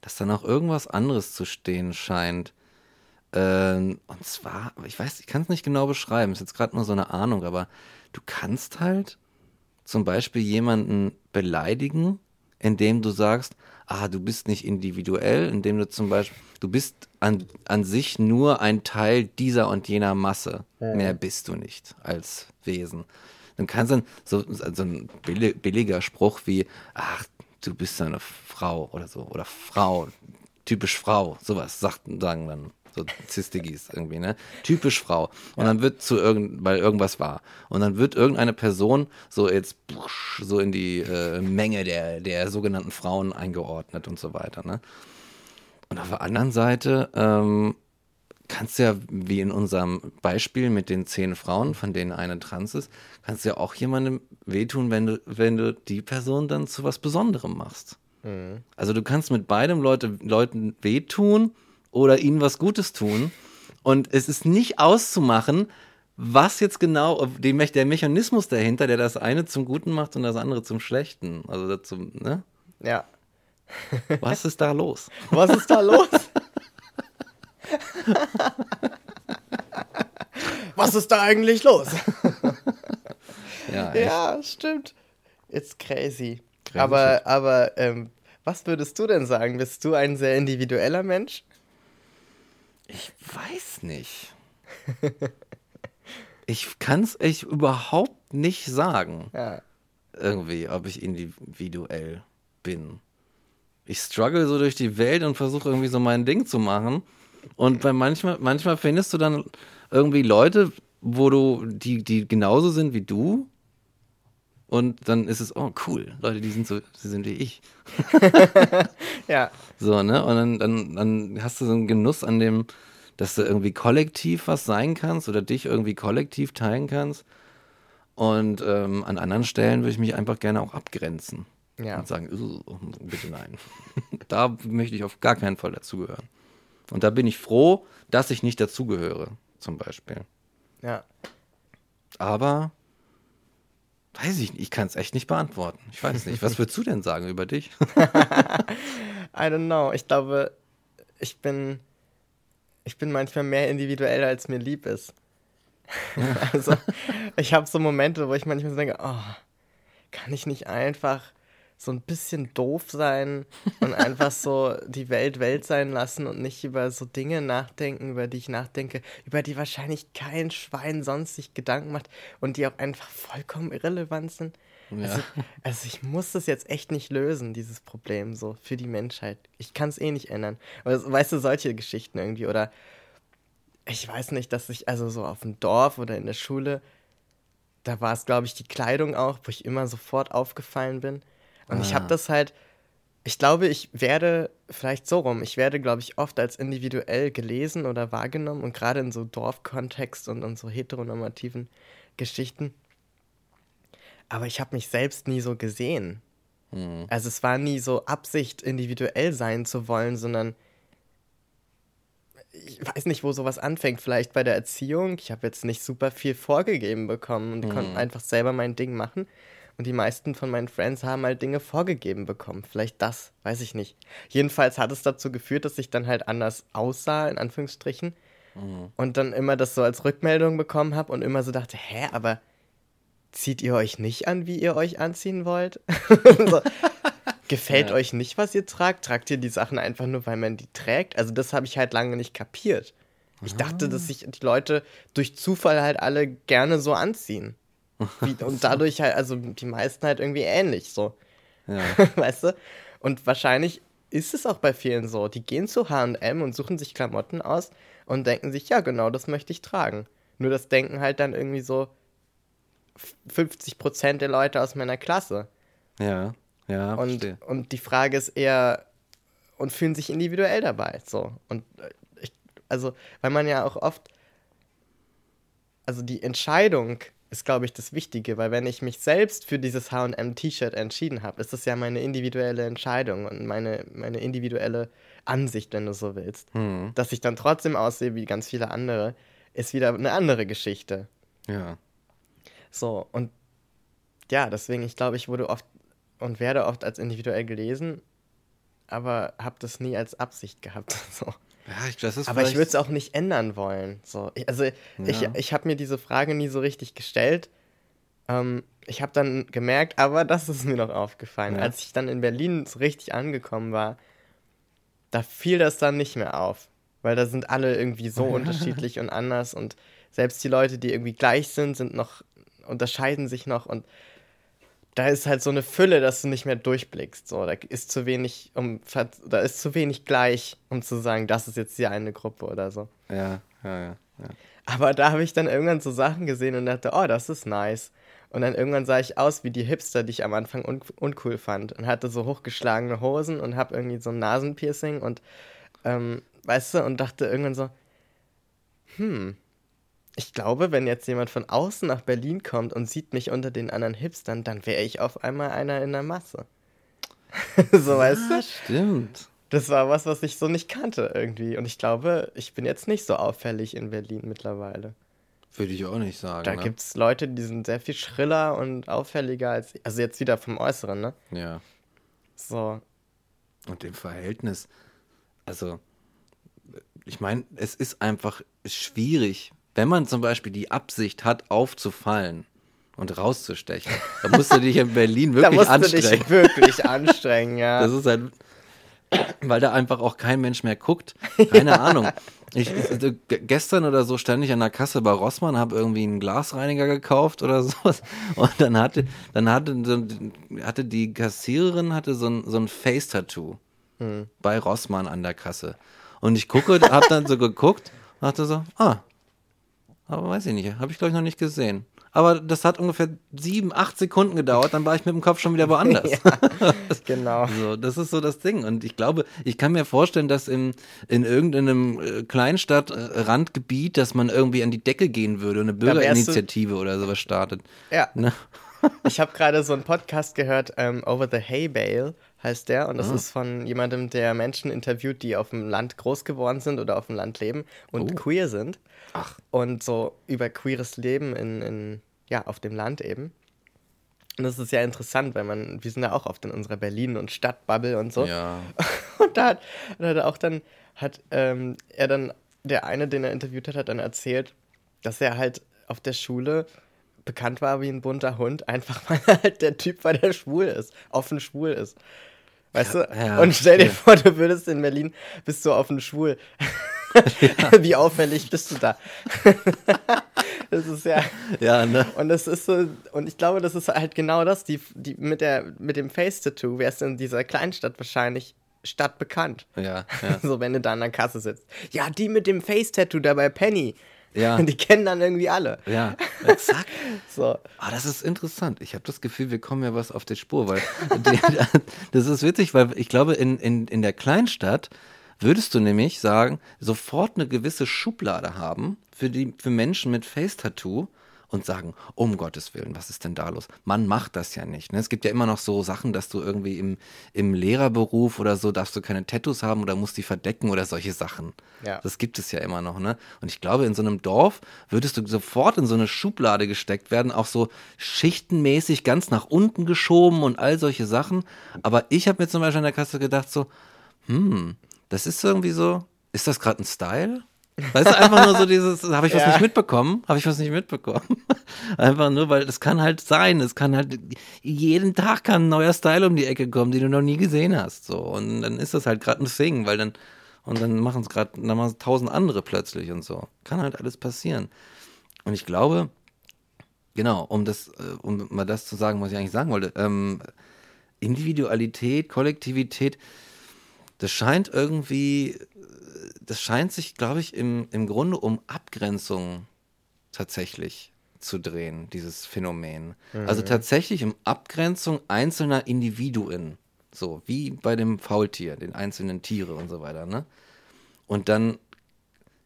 Speaker 1: dass dann auch irgendwas anderes zu stehen scheint. Ähm, und zwar, ich weiß, ich kann es nicht genau beschreiben, ist jetzt gerade nur so eine Ahnung, aber du kannst halt zum Beispiel jemanden beleidigen, indem du sagst, ah, du bist nicht individuell, indem du zum Beispiel, du bist an, an sich nur ein Teil dieser und jener Masse. Mehr bist du nicht als Wesen. Dann kannst du so, so ein billi- billiger Spruch wie, ach, du bist eine Frau oder so, oder Frau, typisch Frau, sowas sagt, sagen dann so Zistigis irgendwie, ne? Typisch Frau. Und dann wird zu irgend, weil irgendwas war. Und dann wird irgendeine Person so jetzt so in die äh, Menge der, der sogenannten Frauen eingeordnet und so weiter, ne? Und auf der anderen Seite ähm, kannst du ja, wie in unserem Beispiel mit den zehn Frauen, von denen eine trans ist, kannst du ja auch jemandem wehtun, wenn du, wenn du die Person dann zu was Besonderem machst. Also du kannst mit beidem Leute, Leuten wehtun oder ihnen was Gutes tun. Und es ist nicht auszumachen, was jetzt genau, der Mechanismus dahinter, der das eine zum Guten macht und das andere zum Schlechten. Also das zum, ne?
Speaker 2: Ja.
Speaker 1: Was ist da los?
Speaker 2: Was ist da los? Was ist da eigentlich los?
Speaker 1: Ja.
Speaker 2: Ja, stimmt. It's crazy.
Speaker 1: Crazy
Speaker 2: aber aber ähm, was würdest du denn sagen? Bist du ein sehr individueller Mensch?
Speaker 1: Ich weiß nicht. Ich kann es echt überhaupt nicht sagen,
Speaker 2: Ja.
Speaker 1: irgendwie, ob ich individuell bin. Ich struggle so durch die Welt und versuche irgendwie so mein Ding zu machen. Und bei manchmal, manchmal findest du dann irgendwie Leute, wo du, die, die genauso sind wie du. Und dann ist es, oh cool, Leute, die sind so, die sind wie ich.
Speaker 2: Ja,
Speaker 1: So, ne? Und dann, dann, dann hast du so einen Genuss an dem, dass du irgendwie kollektiv was sein kannst oder dich irgendwie kollektiv teilen kannst. Und ähm, an anderen Stellen würde ich mich einfach gerne auch abgrenzen.
Speaker 2: Ja.
Speaker 1: Und sagen, "Uh, bitte nein. da möchte ich auf gar keinen Fall dazugehören. Und da bin ich froh, dass ich nicht dazugehöre, zum Beispiel.
Speaker 2: ja.
Speaker 1: Aber weiß ich nicht, ich kann es echt nicht beantworten. Ich weiß nicht. Was würdest du denn sagen über dich?
Speaker 2: I don't know. Ich glaube, ich bin, ich bin manchmal mehr individuell, als mir lieb ist. also, ich habe so Momente, wo ich manchmal so denke, oh, kann ich nicht einfach so ein bisschen doof sein und einfach so die Welt Welt sein lassen und nicht über so Dinge nachdenken, über die ich nachdenke, über die wahrscheinlich kein Schwein sonst sich Gedanken macht und die auch einfach vollkommen irrelevant sind. Also, also ich muss das jetzt echt nicht lösen, dieses Problem so für die Menschheit. Ich kann es eh nicht ändern. Aber weißt du, solche Geschichten irgendwie oder ich weiß nicht, dass ich also so auf dem Dorf oder in der Schule, da war es glaube ich die Kleidung auch, wo ich immer sofort aufgefallen bin. Und ich habe
Speaker 1: Ah.
Speaker 2: das halt, ich glaube, ich werde vielleicht so rum, ich werde glaube ich oft als individuell gelesen oder wahrgenommen und gerade in so Dorfkontext und, und so heteronormativen Geschichten. Aber ich habe mich selbst nie so gesehen. Also es war nie so Absicht, individuell sein zu wollen, sondern ich weiß nicht, wo sowas anfängt. Vielleicht bei der Erziehung. Ich habe jetzt nicht super viel vorgegeben bekommen und konnte einfach selber mein Ding machen. Und die meisten von meinen Friends haben halt Dinge vorgegeben bekommen. Vielleicht das, weiß ich nicht. Jedenfalls hat es dazu geführt, dass ich dann halt anders aussah, in Anführungsstrichen. Und dann immer das so als Rückmeldung bekommen habe und immer so dachte, hä, aber zieht ihr euch nicht an, wie ihr euch anziehen wollt? so, gefällt
Speaker 1: Ja.
Speaker 2: euch nicht, was ihr tragt? Tragt ihr die Sachen einfach nur, weil man die trägt? Also das habe ich halt lange nicht kapiert. Ich dachte, dass sich die Leute durch Zufall halt alle gerne so anziehen. Und dadurch halt, also die meisten halt irgendwie ähnlich so.
Speaker 1: Ja.
Speaker 2: weißt du? Und wahrscheinlich ist es auch bei vielen so. Die gehen zu HM und suchen sich Klamotten aus und denken sich, ja, genau, das möchte ich tragen. Nur das denken halt dann irgendwie so 50% der Leute aus meiner Klasse.
Speaker 1: Ja, ja,
Speaker 2: Und,
Speaker 1: verstehe.
Speaker 2: und die Frage ist eher, und fühlen sich individuell dabei. So. Und äh, ich, also, weil man ja auch oft, also die Entscheidung ist, glaube ich, das Wichtige, weil wenn ich mich selbst für dieses HM-T-Shirt entschieden habe, ist das ja meine individuelle Entscheidung und meine, meine individuelle Ansicht, wenn du so willst.
Speaker 1: Hm.
Speaker 2: Dass ich dann trotzdem aussehe wie ganz viele andere, ist wieder eine andere Geschichte.
Speaker 1: Ja.
Speaker 2: So, und ja, deswegen, ich glaube, ich wurde oft und werde oft als individuell gelesen, aber habe das nie als Absicht gehabt. So.
Speaker 1: Ja, ich, das ist
Speaker 2: Aber ich würde es auch nicht ändern wollen. So. Ich, also, ich,
Speaker 1: Ja.
Speaker 2: ich habe mir diese Frage nie so richtig gestellt. Ähm, ich habe dann gemerkt, aber das ist mir noch aufgefallen.
Speaker 1: Ja.
Speaker 2: Als ich dann in Berlin so richtig angekommen war, da fiel das dann nicht mehr auf. Weil da sind alle irgendwie so unterschiedlich und anders und selbst die Leute, die irgendwie gleich sind, sind noch, unterscheiden sich noch und da ist halt so eine Fülle, dass du nicht mehr durchblickst. So, da ist zu wenig, um da ist zu wenig gleich, um zu sagen, das ist jetzt die eine Gruppe oder so.
Speaker 1: Ja, ja, ja. ja.
Speaker 2: Aber da habe ich dann irgendwann so Sachen gesehen und dachte, oh, das ist nice. Und dann irgendwann sah ich aus wie die Hipster, die ich am Anfang un uncool fand. Und hatte so hochgeschlagene Hosen und habe irgendwie so ein Nasenpiercing und, ähm, weißt du, und dachte irgendwann so, hm, ich glaube, wenn jetzt jemand von außen nach Berlin kommt und sieht mich unter den anderen Hipstern, dann wäre ich auf einmal einer in der Masse. so, weißt du?
Speaker 1: Stimmt.
Speaker 2: Das war was, was ich so nicht kannte irgendwie. Und ich glaube, ich bin jetzt nicht so auffällig in Berlin mittlerweile.
Speaker 1: Würde ich auch nicht sagen.
Speaker 2: Da
Speaker 1: ne?
Speaker 2: gibt es Leute, die sind sehr viel schriller und auffälliger als. Also jetzt wieder vom Äußeren, ne?
Speaker 1: Ja.
Speaker 2: So.
Speaker 1: Und im Verhältnis, also, ich meine, es ist einfach schwierig, wenn man zum Beispiel die Absicht hat, aufzufallen und rauszustechen. Da musst du dich in Berlin
Speaker 2: Da
Speaker 1: wirklich
Speaker 2: musst du
Speaker 1: anstrengen.
Speaker 2: dich wirklich anstrengen, ja.
Speaker 1: Das ist halt, weil da einfach auch kein Mensch mehr guckt. Keine Ahnung. Ich, ge- gestern oder so stand ich an der Kasse bei Rossmann, habe irgendwie einen Glasreiniger gekauft oder sowas. Und dann hatte, dann hatte, hatte die Kassiererin hatte so ein, so ein Face-Tattoo bei Rossmann an der Kasse. Und ich gucke, habe dann so geguckt, dachte so, ah, aber weiß ich nicht, habe ich glaube ich noch nicht gesehen. aber das hat ungefähr sieben, acht Sekunden gedauert, dann war ich mit dem Kopf schon wieder woanders.
Speaker 2: Genau.
Speaker 1: So, das ist so das Ding. Und ich glaube, ich kann mir vorstellen, dass in, in irgendeinem äh, Kleinstadt-Randgebiet, dass man irgendwie an die Decke gehen würde und eine Bürgerinitiative oder sowas startet.
Speaker 2: Ja.
Speaker 1: Ne?
Speaker 2: Ich habe gerade so einen Podcast gehört, ähm, Over the Hay Bale heißt der. Und
Speaker 1: Ah.
Speaker 2: das ist von jemandem, der Menschen interviewt, die auf dem Land groß geworden sind oder auf dem Land leben und
Speaker 1: Oh.
Speaker 2: queer sind. Ach. Und so über queeres Leben in, in, ja, auf dem Land eben. Und das ist ja interessant, weil man, wir sind ja auch oft in unserer Berlin- und Stadtbubble und so.
Speaker 1: Ja.
Speaker 2: Und da hat, da hat er auch dann, hat ähm, er dann, der eine, den er interviewt hat, hat dann erzählt, dass er halt auf der Schule bekannt war wie ein bunter Hund, einfach weil er halt der Typ war, der schwul ist, offen schwul ist. Weißt du?
Speaker 1: ja,
Speaker 2: und stell dir
Speaker 1: ja.
Speaker 2: vor, du würdest in Berlin, bist du offen schwul. wie auffällig bist du da? das ist ja.
Speaker 1: Ja, ne?
Speaker 2: Und das ist so, und ich glaube, das ist halt genau das, die, die mit der, mit dem Face-Tattoo wärst du in dieser Kleinstadt wahrscheinlich stadtbekannt.
Speaker 1: Ja, ja.
Speaker 2: So, wenn du da an der Kasse sitzt. Ja, die mit dem Face-Tattoo da bei Penny.
Speaker 1: Ja.
Speaker 2: Die kennen dann irgendwie alle.
Speaker 1: Ja, exakt.
Speaker 2: So.
Speaker 1: Ah, das ist interessant. Ich habe das Gefühl, wir kommen ja was auf die Spur, weil die, das ist witzig, weil ich glaube, in, in, in der Kleinstadt würdest du nämlich sagen, sofort eine gewisse Schublade haben für die für Menschen mit Face-Tattoo und sagen, um Gottes Willen, was ist denn da los? Man macht das ja nicht. Ne? Es gibt ja immer noch so Sachen, dass du irgendwie im, im Lehrerberuf oder so darfst du keine Tattoos haben oder musst die verdecken oder solche Sachen.
Speaker 2: Ja.
Speaker 1: Das gibt es ja immer noch, ne? Und ich glaube, in so einem Dorf würdest du sofort in so eine Schublade gesteckt werden, auch so schichtenmäßig ganz nach unten geschoben und all solche Sachen. Aber ich habe mir zum Beispiel an der Kasse gedacht, so, hm, das ist irgendwie so, ist das gerade ein Style? Weißt du, einfach nur so dieses, habe ich was
Speaker 2: Ja.
Speaker 1: nicht mitbekommen? Habe ich was nicht mitbekommen? Einfach nur, weil es kann halt sein, es kann halt, jeden Tag kann ein neuer Style um die Ecke kommen, den du noch nie gesehen hast. So. Und dann ist das halt gerade ein Thing, weil dann, und dann machen es gerade, dann machen es tausend andere plötzlich und so. Kann halt alles passieren. Und ich glaube, genau, um das, äh, um mal das zu sagen, was ich eigentlich sagen wollte, ähm, Individualität, Kollektivität, das scheint irgendwie, das scheint sich, glaube ich, im, im Grunde um Abgrenzung tatsächlich zu drehen, dieses Phänomen. Also tatsächlich um Abgrenzung einzelner Individuen. So, wie bei dem Faultier, den einzelnen Tiere und so weiter, ne? Und dann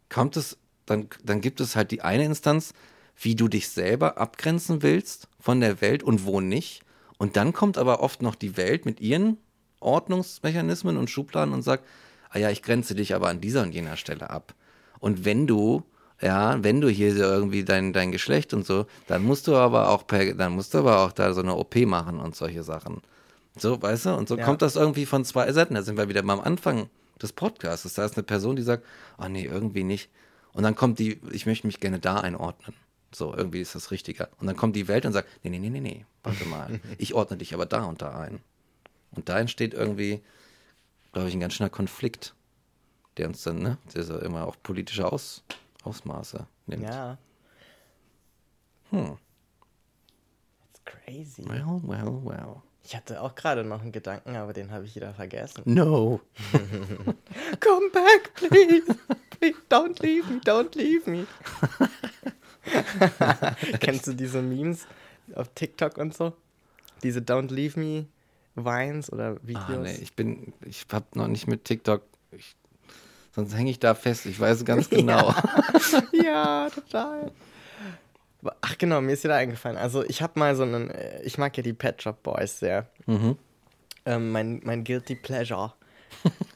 Speaker 1: kommt es, dann, dann gibt es halt die eine Instanz, wie du dich selber abgrenzen willst von der Welt und wo nicht. Und dann kommt aber oft noch die Welt mit ihren Ordnungsmechanismen und Schubladen und sagt, ah ja, ich grenze dich aber an dieser und jener Stelle ab. Und wenn du, ja, wenn du hier irgendwie dein, dein Geschlecht und so, dann musst du aber auch per, dann musst du aber auch da so eine OP machen und solche Sachen. So, weißt du? Und so
Speaker 2: Ja.
Speaker 1: kommt das irgendwie von zwei Seiten. Da sind wir wieder beim Anfang des Podcasts. Da ist eine Person, die sagt, oh nee, irgendwie nicht. Und dann kommt die, ich möchte mich gerne da einordnen. So, irgendwie ist das richtiger. Und dann kommt die Welt und sagt, nee, nee, nee, nee, nee, warte mal. Ich ordne dich aber da und da ein. Und da entsteht irgendwie, glaube ich, ein ganz schöner Konflikt, der uns dann, ne, der so immer auch politische Aus, Ausmaße nimmt.
Speaker 2: Ja.
Speaker 1: Hm.
Speaker 2: That's crazy.
Speaker 1: Well, well, well.
Speaker 2: Ich hatte auch gerade noch einen Gedanken, aber den habe ich wieder vergessen.
Speaker 1: No.
Speaker 2: Come back, please. please. Don't leave me, don't leave me. Kennst du diese Memes auf TikTok und so? Diese Don't leave me Vines oder Videos?
Speaker 1: Ah, nee, ich bin, ich hab noch nicht mit TikTok, ich, sonst hänge ich da fest, ich weiß ganz genau.
Speaker 2: ja, total. Ach genau, mir ist wieder eingefallen. Also ich habe mal so einen, äh, ich mag ja die Pet Shop Boys sehr.
Speaker 1: Mhm.
Speaker 2: Ähm, mein, mein Guilty Pleasure.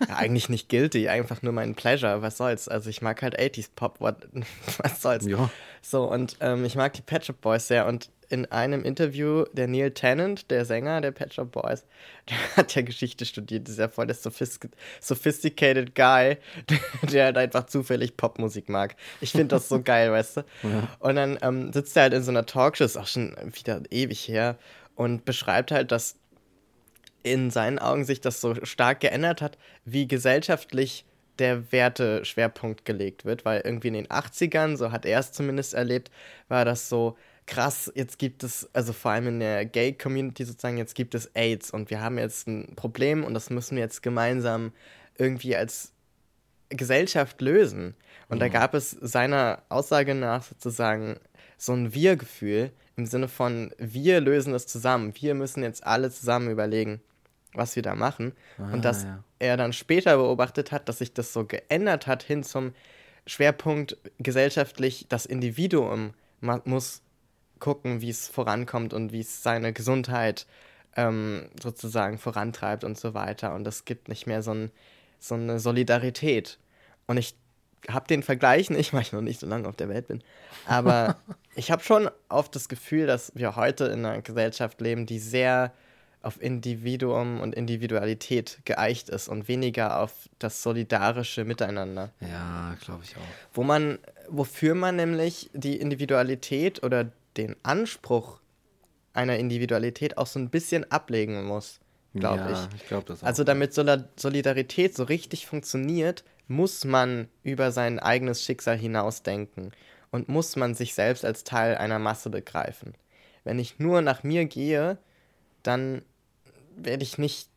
Speaker 2: ja, eigentlich nicht guilty, einfach nur mein Pleasure. Was soll's? Also ich mag halt 80s Pop. What, was soll's?
Speaker 1: Ja.
Speaker 2: So, und ähm, ich mag die Pet Shop Boys sehr. Und in einem Interview, der Neil Tennant, der Sänger der Pet Shop Boys, der hat ja Geschichte studiert, ist ja voll der sophis sophisticated Guy, der, halt einfach zufällig Popmusik mag. Ich finde das so geil, weißt du? Und dann ähm, sitzt er halt in so einer Talkshow, ist auch schon wieder ewig her, und beschreibt halt, dass in seinen Augen sich das so stark geändert hat, wie gesellschaftlich der Werteschwerpunkt gelegt wird, weil irgendwie in den 80ern, so hat er es zumindest erlebt, war das so krass, jetzt gibt es, also vor allem in der Gay-Community sozusagen, jetzt gibt es AIDS und wir haben jetzt ein Problem und das müssen wir jetzt gemeinsam irgendwie als Gesellschaft lösen. Und da gab es seiner Aussage nach sozusagen so ein Wir-Gefühl im Sinne von, wir lösen es zusammen, wir müssen jetzt alle zusammen überlegen, was wir da machen.
Speaker 1: Ah,
Speaker 2: und dass
Speaker 1: ja.
Speaker 2: er dann später beobachtet hat, dass sich das so geändert hat hin zum Schwerpunkt gesellschaftlich, das Individuum muss gucken, wie es vorankommt und wie es seine Gesundheit ähm, sozusagen vorantreibt und so weiter. Und es gibt nicht mehr so, ein, so eine Solidarität. Und ich habe den Vergleich nicht, weil ich noch nicht so lange auf der Welt bin, aber ich habe schon oft das Gefühl, dass wir heute in einer Gesellschaft leben, die sehr auf Individuum und Individualität geeicht ist und weniger auf das solidarische Miteinander
Speaker 1: Ja, glaube ich auch.
Speaker 2: wo man, wofür man nämlich die Individualität oder den Anspruch einer Individualität auch so ein bisschen ablegen muss, glaube
Speaker 1: ja,
Speaker 2: ich.
Speaker 1: ich glaube das auch.
Speaker 2: Also damit Solidarität so richtig funktioniert, muss man über sein eigenes Schicksal hinausdenken und muss man sich selbst als Teil einer Masse begreifen. Wenn ich nur nach mir gehe, dann werde ich nicht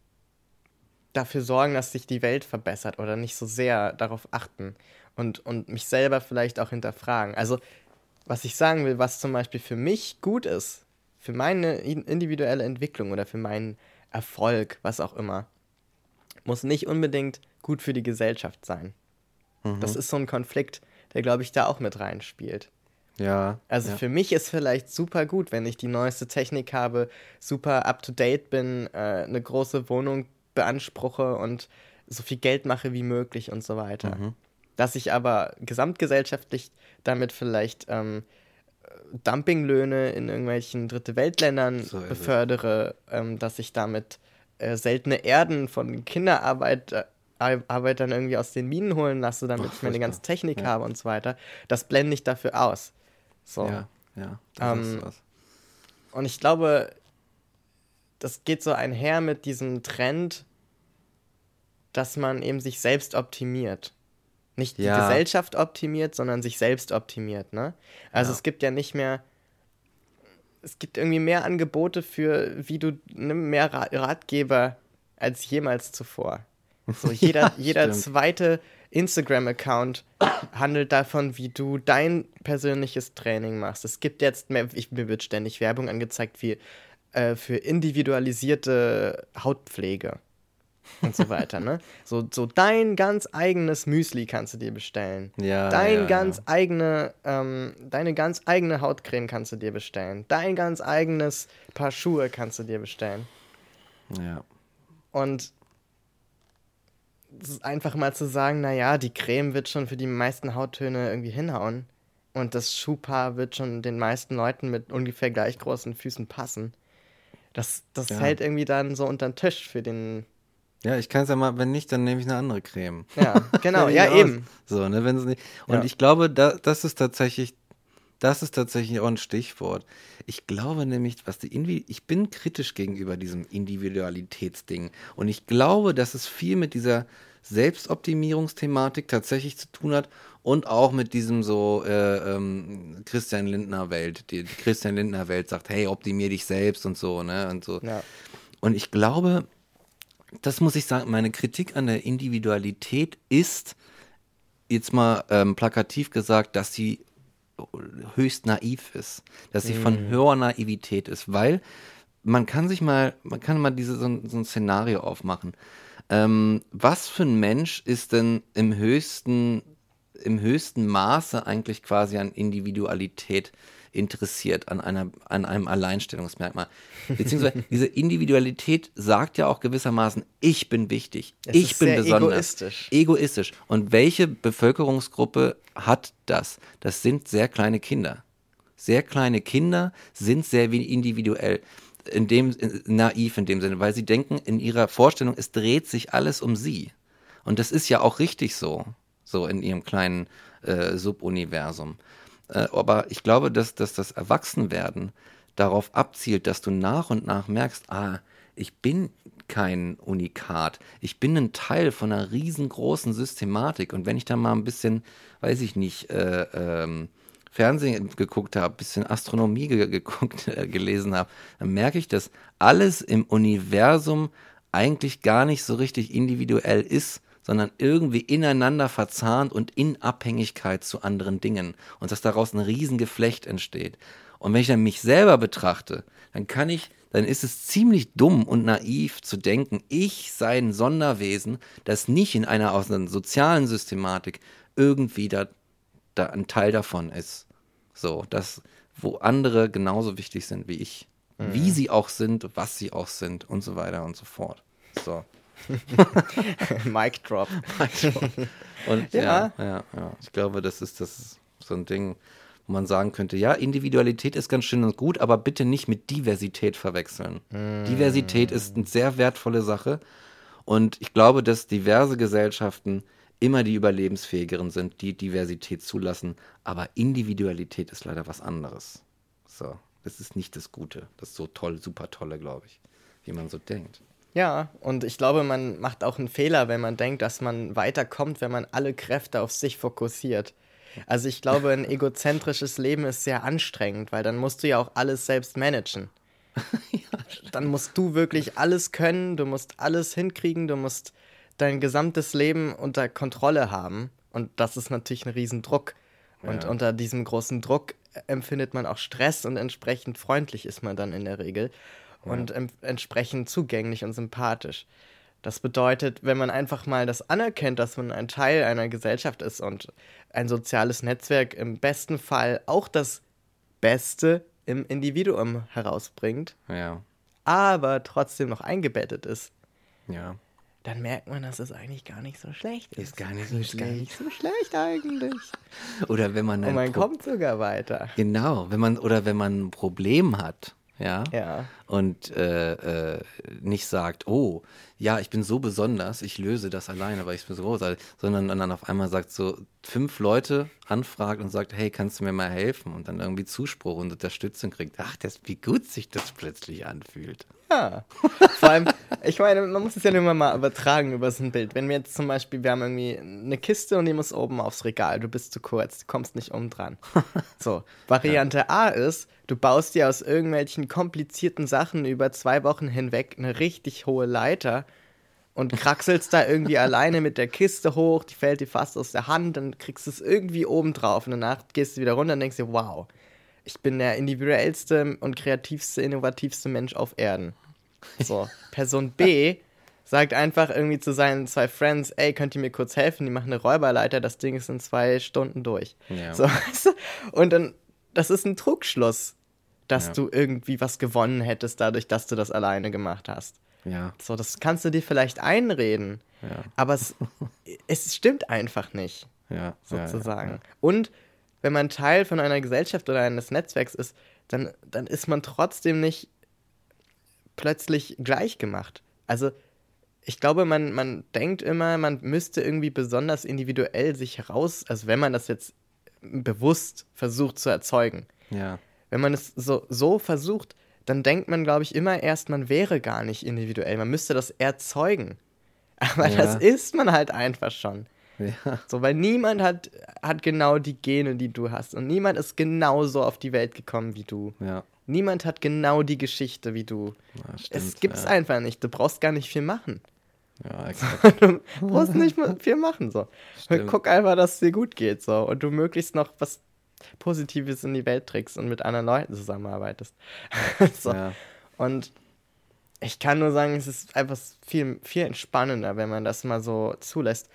Speaker 2: dafür sorgen, dass sich die Welt verbessert oder nicht so sehr darauf achten und, und mich selber vielleicht auch hinterfragen. Also, was ich sagen will, was zum Beispiel für mich gut ist, für meine in- individuelle Entwicklung oder für meinen Erfolg, was auch immer, muss nicht unbedingt gut für die Gesellschaft sein. Das ist so ein Konflikt, der, glaube ich, da auch mit reinspielt.
Speaker 1: ja.
Speaker 2: Also
Speaker 1: ja.
Speaker 2: für mich ist vielleicht super gut, wenn ich die neueste Technik habe, super up-to-date bin, äh, eine große Wohnung beanspruche und so viel Geld mache wie möglich und so weiter.
Speaker 1: Mhm.
Speaker 2: Dass ich aber gesamtgesellschaftlich damit vielleicht ähm, Dumpinglöhne in irgendwelchen Dritte Weltländern
Speaker 1: So
Speaker 2: befördere, ähm, dass ich damit äh, seltene Erden von Kinderarbeit äh, Ar- Arbeitern irgendwie aus den Minen holen lasse, damit
Speaker 1: Ach,
Speaker 2: ich meine ganze. Technik
Speaker 1: Ja.
Speaker 2: habe und so weiter. Das blende ich dafür aus. So.
Speaker 1: Ja, ja.
Speaker 2: Ähm. Und ich glaube, das geht so einher mit diesem Trend, dass man eben sich selbst optimiert. Nicht die
Speaker 1: Ja.
Speaker 2: Gesellschaft optimiert, sondern sich selbst optimiert, ne? Also
Speaker 1: Ja.
Speaker 2: es gibt ja nicht mehr, es gibt irgendwie mehr Angebote für, wie du, ne, mehr Ra Ratgeber als jemals zuvor. So jeder, jeder
Speaker 1: stimmt.
Speaker 2: zweite Instagram-Account handelt davon, wie du dein persönliches Training machst. Es gibt jetzt mehr, ich, mir wird ständig Werbung angezeigt wie äh, für individualisierte Hautpflege und so weiter, ne? So, so dein ganz eigenes Müsli kannst du dir bestellen.
Speaker 1: Ja,
Speaker 2: Dein
Speaker 1: ja,
Speaker 2: ganz
Speaker 1: ja.
Speaker 2: eigene, ähm, deine ganz eigene Hautcreme kannst du dir bestellen. Dein ganz eigenes Paar Schuhe kannst du dir bestellen.
Speaker 1: Ja.
Speaker 2: Und es ist einfach mal zu sagen, naja, die Creme wird schon für die meisten Hauttöne irgendwie hinhauen. Und das Schuhpaar wird schon den meisten Leuten mit ungefähr gleich großen Füßen passen. Das, das
Speaker 1: Ja.
Speaker 2: fällt irgendwie dann so unter den Tisch für den.
Speaker 1: Ja, ich kann es ja mal, wenn nicht, dann nehme ich eine andere Creme.
Speaker 2: Ja, genau, ja, eben.
Speaker 1: So, ne, wenn nicht. Und
Speaker 2: Ja.
Speaker 1: ich glaube, da, das ist tatsächlich, das ist tatsächlich auch ein Stichwort. Ich glaube nämlich, was die Invi ich bin kritisch gegenüber diesem Individualitätsding. Und ich glaube, dass es viel mit dieser Selbstoptimierungsthematik tatsächlich zu tun hat und auch mit diesem so äh, ähm, Christian Lindner Welt. Die, die Christian Lindner Welt sagt, hey, optimier dich selbst und so, ne? Und so.
Speaker 2: Ja.
Speaker 1: Und ich glaube, das muss ich sagen, meine Kritik an der Individualität ist, jetzt mal ähm, plakativ gesagt, dass sie höchst naiv ist, dass sie von höherer Naivität ist, weil man kann sich mal, man kann mal diese, so, ein, so ein Szenario aufmachen. Ähm, was für ein Mensch ist denn im höchsten, im höchsten Maße eigentlich quasi an Individualität interessiert, an, einer, an einem Alleinstellungsmerkmal? Beziehungsweise diese Individualität sagt ja auch gewissermaßen, ich bin wichtig,
Speaker 2: Es
Speaker 1: ich bin besonders.
Speaker 2: egoistisch.
Speaker 1: Egoistisch. Und welche Bevölkerungsgruppe hat das? Das sind sehr kleine Kinder. Sehr kleine Kinder sind sehr individuell, in dem, naiv in dem Sinne, weil sie denken in ihrer Vorstellung, es dreht sich alles um sie. Und das ist ja auch richtig so, so in ihrem kleinen äh, Subuniversum. Äh, aber ich glaube, dass, dass das Erwachsenwerden darauf abzielt, dass du nach und nach merkst, ah, ich bin kein Unikat. Ich bin ein Teil von einer riesengroßen Systematik. Und wenn ich da mal ein bisschen, weiß ich nicht, äh, ähm, Fernsehen geguckt habe, bisschen Astronomie ge geguckt, äh, gelesen habe, dann merke ich, dass alles im Universum eigentlich gar nicht so richtig individuell ist, sondern irgendwie ineinander verzahnt und in Abhängigkeit zu anderen Dingen und dass daraus ein Riesengeflecht entsteht. Und wenn ich dann mich selber betrachte, dann kann ich, dann ist es ziemlich dumm und naiv zu denken, ich sei ein Sonderwesen, das nicht in einer aus einer sozialen Systematik irgendwie da, da ein Teil davon ist. So, das, wo andere genauso wichtig sind wie ich. Wie sie auch sind, was sie auch sind und so weiter und so fort. So.
Speaker 2: Mic Drop.
Speaker 1: Und
Speaker 2: Ja.
Speaker 1: ja. ja, ja, Ich glaube, das ist das so ein Ding, wo man sagen könnte, ja, Individualität ist ganz schön und gut, aber bitte nicht mit Diversität verwechseln. Diversität ist eine sehr wertvolle Sache und ich glaube, dass diverse Gesellschaften immer die überlebensfähigeren sind, die Diversität zulassen, aber Individualität ist leider was anderes. So, das ist nicht das Gute, das so toll, super tolle, glaube ich, wie man so denkt.
Speaker 2: Ja, und ich glaube, man macht auch einen Fehler, wenn man denkt, dass man weiterkommt, wenn man alle Kräfte auf sich fokussiert. Also ich glaube, ein egozentrisches Leben ist sehr anstrengend, weil dann musst du ja auch alles selbst managen. dann musst du wirklich alles können, du musst alles hinkriegen, du musst dein gesamtes Leben unter Kontrolle haben. Und das ist natürlich ein Riesendruck. Und
Speaker 1: Ja.
Speaker 2: unter diesem großen Druck empfindet man auch Stress und entsprechend freundlich ist man dann in der Regel und em entsprechend zugänglich und sympathisch. Das bedeutet, wenn man einfach mal das anerkennt, dass man ein Teil einer Gesellschaft ist und ein soziales Netzwerk im besten Fall auch das Beste im Individuum herausbringt,
Speaker 1: Ja,
Speaker 2: aber trotzdem noch eingebettet ist,
Speaker 1: ja.
Speaker 2: dann merkt man, dass es eigentlich gar nicht so schlecht ist.
Speaker 1: Ist gar nicht so
Speaker 2: Ist gar
Speaker 1: schlecht.
Speaker 2: nicht so schlecht eigentlich.
Speaker 1: Oder wenn man
Speaker 2: Und man
Speaker 1: Pro-
Speaker 2: kommt sogar weiter.
Speaker 1: Genau, wenn man oder wenn man ein Problem hat, ja,
Speaker 2: Ja.
Speaker 1: Und äh, äh, nicht sagt, oh, ja, ich bin so besonders, ich löse das alleine, weil ich bin so großartig, sondern dann auf einmal sagt so fünf Leute anfragt und sagt, hey, kannst du mir mal helfen? Und dann irgendwie Zuspruch und Unterstützung kriegt. Ach, das, wie gut sich das plötzlich anfühlt.
Speaker 2: Ja. Vor allem, ich meine, man muss es ja immer mal übertragen über so ein Bild. Wenn wir jetzt zum Beispiel, wir haben irgendwie eine Kiste und die muss oben aufs Regal, du bist zu kurz, du kommst nicht oben dran. So, Variante A ist, du baust dir aus irgendwelchen komplizierten Sachen über zwei Wochen hinweg eine richtig hohe Leiter und kraxelst da irgendwie alleine mit der Kiste hoch, die fällt dir fast aus der Hand, dann kriegst du es irgendwie oben drauf und danach gehst du wieder runter und denkst dir, wow, ich bin der individuellste und kreativste, innovativste Mensch auf Erden. So, Person B sagt einfach irgendwie zu seinen zwei Friends, ey, könnt ihr mir kurz helfen? Die machen eine Räuberleiter, das Ding ist in zwei Stunden durch.
Speaker 1: Ja.
Speaker 2: So? Und dann, das ist ein Trugschluss, dass
Speaker 1: Ja.
Speaker 2: du irgendwie was gewonnen hättest, dadurch, dass du das alleine gemacht hast.
Speaker 1: Ja,
Speaker 2: So, das kannst du dir vielleicht einreden,
Speaker 1: ja,
Speaker 2: aber es, es stimmt einfach nicht
Speaker 1: ja.
Speaker 2: sozusagen. Und wenn man Teil von einer Gesellschaft oder eines Netzwerks ist, dann, dann ist man trotzdem nicht plötzlich gleich gemacht. Also ich glaube, man, man denkt immer, man müsste irgendwie besonders individuell sich heraus, also wenn man das jetzt bewusst versucht zu erzeugen.
Speaker 1: ja.
Speaker 2: Wenn man es so, so versucht, dann denkt man, glaube ich, immer erst, man wäre gar nicht individuell. Man müsste das erzeugen. Aber
Speaker 1: Ja.
Speaker 2: das ist man halt einfach schon.
Speaker 1: ja.
Speaker 2: So, weil niemand hat, hat genau die Gene, die du hast. Und niemand ist genauso auf die Welt gekommen wie du.
Speaker 1: ja.
Speaker 2: Niemand hat genau die Geschichte wie du.
Speaker 1: Ja,
Speaker 2: es
Speaker 1: stimmt,
Speaker 2: gibt's
Speaker 1: ja.
Speaker 2: einfach nicht. Du brauchst gar nicht viel machen.
Speaker 1: Ja, exakt.
Speaker 2: Du brauchst nicht viel machen. So.
Speaker 1: Stimmt.
Speaker 2: Guck einfach, dass es dir gut geht. So. Und du möglichst noch was Positives in die Welt trägst und mit anderen Leuten zusammenarbeitest. so.
Speaker 1: Ja.
Speaker 2: Und ich kann nur sagen, es ist einfach viel, viel entspannender, wenn man das mal so zulässt.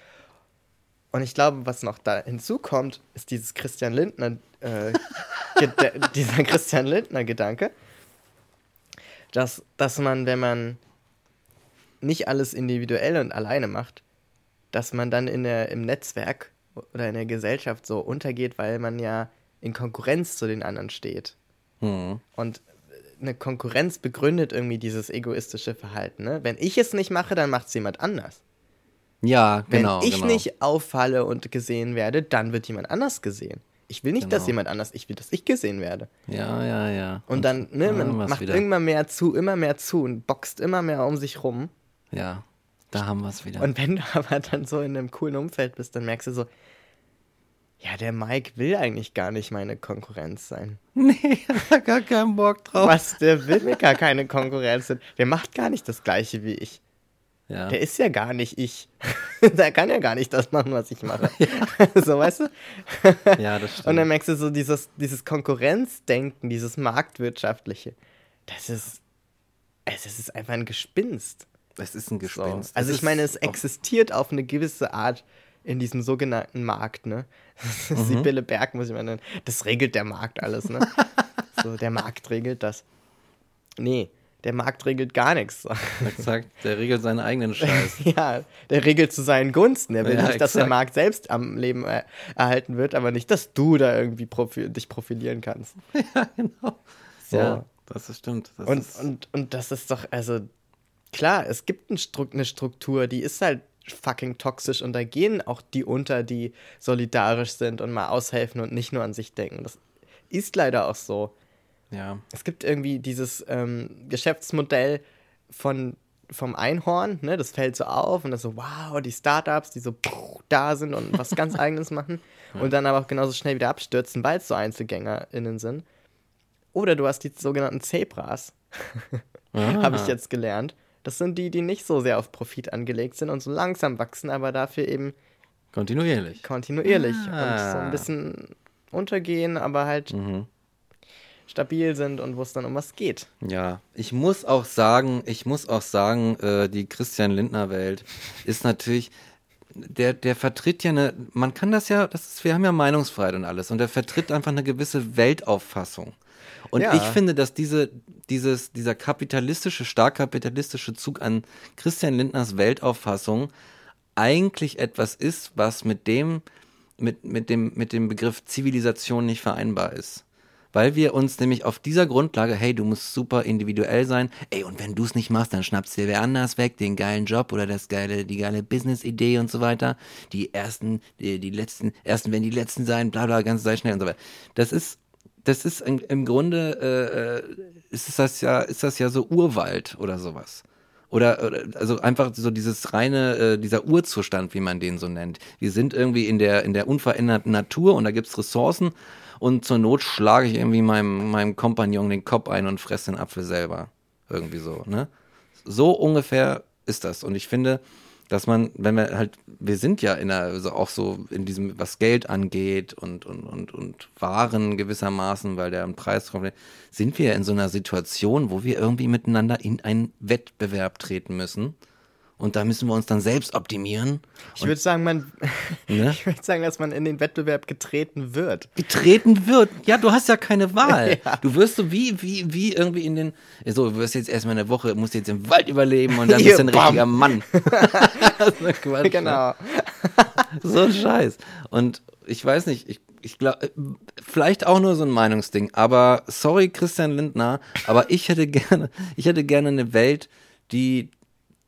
Speaker 2: Und ich glaube, was noch da hinzukommt, ist dieses Christian Lindner, äh, dieser Christian Lindner-Gedanke, dass, dass man, wenn man nicht alles individuell und alleine macht, dass man dann in der, im Netzwerk oder in der Gesellschaft so untergeht, weil man ja in Konkurrenz zu den anderen steht.
Speaker 1: Hm.
Speaker 2: Und eine Konkurrenz begründet irgendwie dieses egoistische Verhalten. Ne? Wenn ich es nicht mache, dann macht es jemand anders.
Speaker 1: ja,
Speaker 2: Wenn
Speaker 1: genau.
Speaker 2: ich
Speaker 1: genau.
Speaker 2: nicht auffalle und gesehen werde, dann wird jemand anders gesehen. Ich will nicht, dass
Speaker 1: Genau.
Speaker 2: jemand anders, ich will, dass ich gesehen werde.
Speaker 1: Ja, ja, ja.
Speaker 2: Und dann, ne, man macht
Speaker 1: wieder.
Speaker 2: immer mehr zu, immer mehr zu und boxt immer mehr um sich rum.
Speaker 1: Ja, da haben wir es wieder.
Speaker 2: Und wenn du aber dann so in einem coolen Umfeld bist, dann merkst du so, ja, der Mike will eigentlich gar nicht meine Konkurrenz sein.
Speaker 1: nee, hat er gar keinen Bock drauf.
Speaker 2: Was, der will mir gar keine Konkurrenz sein. Der macht gar nicht das Gleiche wie ich.
Speaker 1: Ja.
Speaker 2: Der ist ja gar nicht ich. der kann ja gar nicht das machen, was ich mache. so, weißt du?
Speaker 1: Ja, das stimmt.
Speaker 2: Und dann merkst du so dieses, dieses Konkurrenzdenken, dieses Marktwirtschaftliche. Das ist, es ist einfach ein Gespinst.
Speaker 1: Es ist ein
Speaker 2: So.
Speaker 1: Gespenst.
Speaker 2: Also
Speaker 1: Es
Speaker 2: ich meine, es existiert auf eine gewisse Art in diesem sogenannten Markt, ne?
Speaker 1: Mhm.
Speaker 2: Sibylle Berg muss ich mal nennen. Das regelt der Markt alles, ne? so, der Markt regelt das. Nee, der Markt regelt gar nichts.
Speaker 1: Exakt, der regelt seinen eigenen Scheiß.
Speaker 2: ja, der regelt zu seinen Gunsten. Er will
Speaker 1: Ja,
Speaker 2: nicht, dass der
Speaker 1: exakt.
Speaker 2: Markt selbst am Leben äh, erhalten wird, aber nicht, dass du da irgendwie profi dich profilieren kannst.
Speaker 1: genau.
Speaker 2: So.
Speaker 1: Ja, das ist stimmt. Das
Speaker 2: Und,
Speaker 1: ist,
Speaker 2: und, und das ist doch, also klar, es gibt ein Stru eine Struktur, die ist halt fucking toxisch und da gehen auch die unter, die solidarisch sind und mal aushelfen und nicht nur an sich denken. Das ist leider auch so.
Speaker 1: ja.
Speaker 2: Es gibt irgendwie dieses ähm, Geschäftsmodell von, vom Einhorn, ne? das fällt so auf und das so, wow, die Startups, die so puh, da sind und was ganz Eigenes machen und dann aber auch genauso schnell wieder abstürzen, weil es so EinzelgängerInnen sind. Oder du hast die sogenannten Zebras, habe ich jetzt gelernt. Das sind die, die nicht so sehr auf Profit angelegt sind und so langsam wachsen, aber dafür eben
Speaker 1: Kontinuierlich.
Speaker 2: kontinuierlich und so
Speaker 1: Ah.
Speaker 2: ein bisschen untergehen, aber halt
Speaker 1: Mhm.
Speaker 2: stabil sind und wo es dann um was geht.
Speaker 1: Ja, ich muss auch sagen, ich muss auch sagen, äh, die Christian Lindner Welt ist natürlich, der, der vertritt ja eine, man kann das ja, das ist, wir haben ja Meinungsfreiheit und alles und der vertritt einfach eine gewisse Weltauffassung. Und
Speaker 2: Ja.
Speaker 1: ich finde, dass diese, dieses, dieser kapitalistische, stark kapitalistische Zug an Christian Lindners Weltauffassung eigentlich etwas ist, was mit dem, mit, mit dem, mit dem Begriff Zivilisation nicht vereinbar ist. Weil wir uns nämlich auf dieser Grundlage, hey, du musst super individuell sein, ey, und wenn du es nicht machst, dann schnappst dir wer anders weg, den geilen Job oder das geile, die geile Business-Idee und so weiter. Die ersten, die, die letzten, ersten werden die letzten sein, bla bla, ganz sehr schnell und so weiter. Das ist, das ist im, im Grunde, äh, äh, ist das ja, ist das ja so Urwald oder sowas. Oder, oder also einfach so dieses reine, äh, dieser Urzustand, wie man den so nennt. Wir sind irgendwie in der, in der unveränderten Natur und da gibt's Ressourcen und zur Not schlage ich irgendwie meinem, meinem Kompagnon den Kopf ein und fresse den Apfel selber. Irgendwie so, ne? So ungefähr ist das. Und ich finde, dass man, wenn wir halt, wir sind ja in einer, also auch so in diesem, was Geld angeht und, und, und, und Waren gewissermaßen, weil der Preis kommt, sind wir in so einer Situation, wo wir irgendwie miteinander in einen Wettbewerb treten müssen. Und da müssen wir uns dann selbst optimieren.
Speaker 2: Ich würde sagen, man,
Speaker 1: Ne?
Speaker 2: ich würde sagen, dass man in den Wettbewerb getreten wird.
Speaker 1: getreten wird. Ja, du hast ja keine Wahl. Du wirst so wie, wie, wie irgendwie in den, so, du wirst jetzt erstmal eine Woche, musst jetzt im Wald überleben und dann bist du ein richtiger Mann. das ist Quatsch, ne?
Speaker 2: Genau.
Speaker 1: So ein Scheiß. Und ich weiß nicht, ich, ich glaube, vielleicht auch nur so ein Meinungsding, aber sorry, Christian Lindner, aber ich hätte gerne, ich hätte gerne eine Welt, die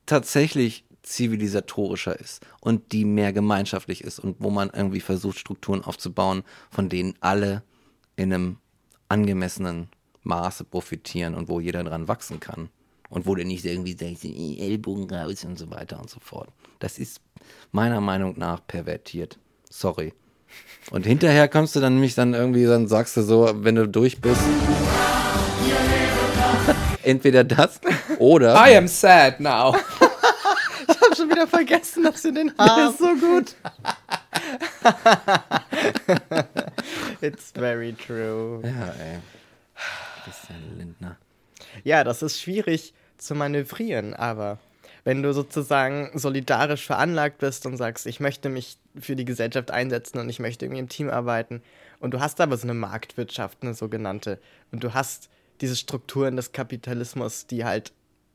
Speaker 1: tatsächlich zivilisatorischer ist und die mehr gemeinschaftlich ist und wo man irgendwie versucht, Strukturen aufzubauen, von denen alle in einem angemessenen Maße profitieren und wo jeder dran wachsen kann. Und wo du nicht irgendwie "Ih, Ellbogen raus und so weiter und so fort. Das ist meiner Meinung nach pervertiert. Sorry. Und hinterher kommst du dann nämlich dann irgendwie, dann sagst du so, wenn du durch bist, entweder das oder
Speaker 4: I am sad now.
Speaker 2: Schon wieder vergessen, dass du den hast. so gut. It's very true.
Speaker 1: Ja, ey. Christian Lindner.
Speaker 2: Ja, das ist schwierig zu manövrieren, aber wenn du sozusagen solidarisch veranlagt bist und sagst, ich möchte mich für die Gesellschaft einsetzen und ich möchte irgendwie im Team arbeiten und du hast aber so eine Marktwirtschaft, eine sogenannte, und du hast diese Strukturen des Kapitalismus, die halt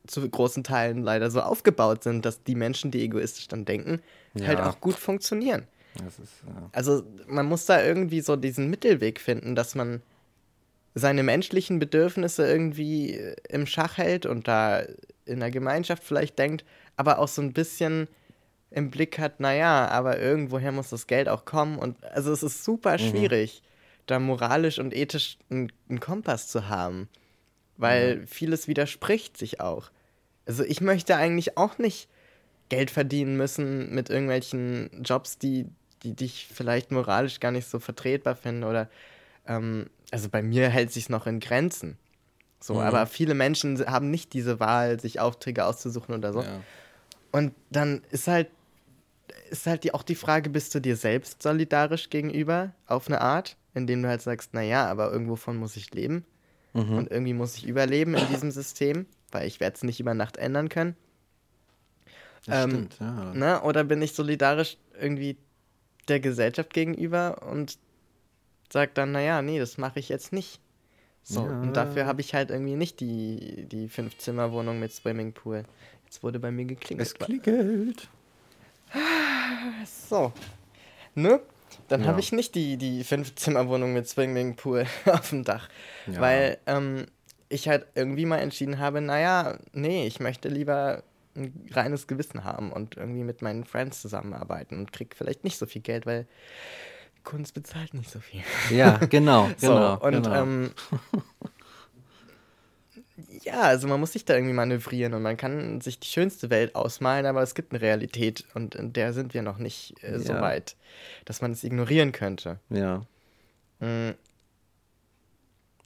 Speaker 2: zu großen Teilen leider so aufgebaut sind, dass die Menschen, die egoistisch dann denken, halt
Speaker 1: Ja.
Speaker 2: auch gut funktionieren.
Speaker 1: Ist, ja.
Speaker 2: Also man muss da irgendwie so diesen Mittelweg finden, dass man seine menschlichen Bedürfnisse irgendwie äh, im Schach hält und da in der Gemeinschaft vielleicht denkt, aber auch so ein bisschen im Blick hat, naja, aber irgendwoher muss das Geld auch kommen. Und also es ist super schwierig, da moralisch und ethisch einen, einen Kompass zu haben. Weil vieles widerspricht sich auch. Also ich möchte eigentlich auch nicht Geld verdienen müssen mit irgendwelchen Jobs, die, die, die ich vielleicht moralisch gar nicht so vertretbar finde. Oder ähm, also bei mir hält sich noch in Grenzen. So, aber viele Menschen haben nicht diese Wahl, sich Aufträge auszusuchen oder so.
Speaker 1: Ja.
Speaker 2: Und dann ist halt, ist halt die, auch die Frage, bist du dir selbst solidarisch gegenüber auf eine Art, indem du halt sagst, naja, aber irgendwo von muss ich leben
Speaker 1: Mhm.
Speaker 2: und irgendwie muss ich überleben in diesem System, weil ich werde es nicht über Nacht ändern können.
Speaker 1: Das
Speaker 2: ähm,
Speaker 1: stimmt, ja.
Speaker 2: Ne? Oder bin ich solidarisch irgendwie der Gesellschaft gegenüber und sag dann, naja, nee, das mache ich jetzt nicht. So,
Speaker 1: Ja.
Speaker 2: und dafür habe ich halt irgendwie nicht die, die Fünf-Zimmer-Wohnung mit Swimmingpool. Jetzt wurde bei mir geklingelt.
Speaker 1: Es klingelt.
Speaker 2: So. Ne? Dann
Speaker 1: Ja.
Speaker 2: habe ich nicht die, die Fünf-Zimmer-Wohnung mit Swimmingpool auf dem Dach.
Speaker 1: Ja.
Speaker 2: Weil ähm, ich halt irgendwie mal entschieden habe, naja, nee, ich möchte lieber ein reines Gewissen haben und irgendwie mit meinen Friends zusammenarbeiten und krieg vielleicht nicht so viel Geld, weil Kunst bezahlt nicht so viel.
Speaker 1: Ja, genau, genau.
Speaker 2: so, und
Speaker 1: genau.
Speaker 2: ähm, ja, also man muss sich da irgendwie manövrieren und man kann sich die schönste Welt ausmalen, aber es gibt eine Realität und in der sind wir noch nicht äh, so
Speaker 1: Ja.
Speaker 2: weit, dass man es ignorieren könnte.
Speaker 1: ja.
Speaker 2: Mm.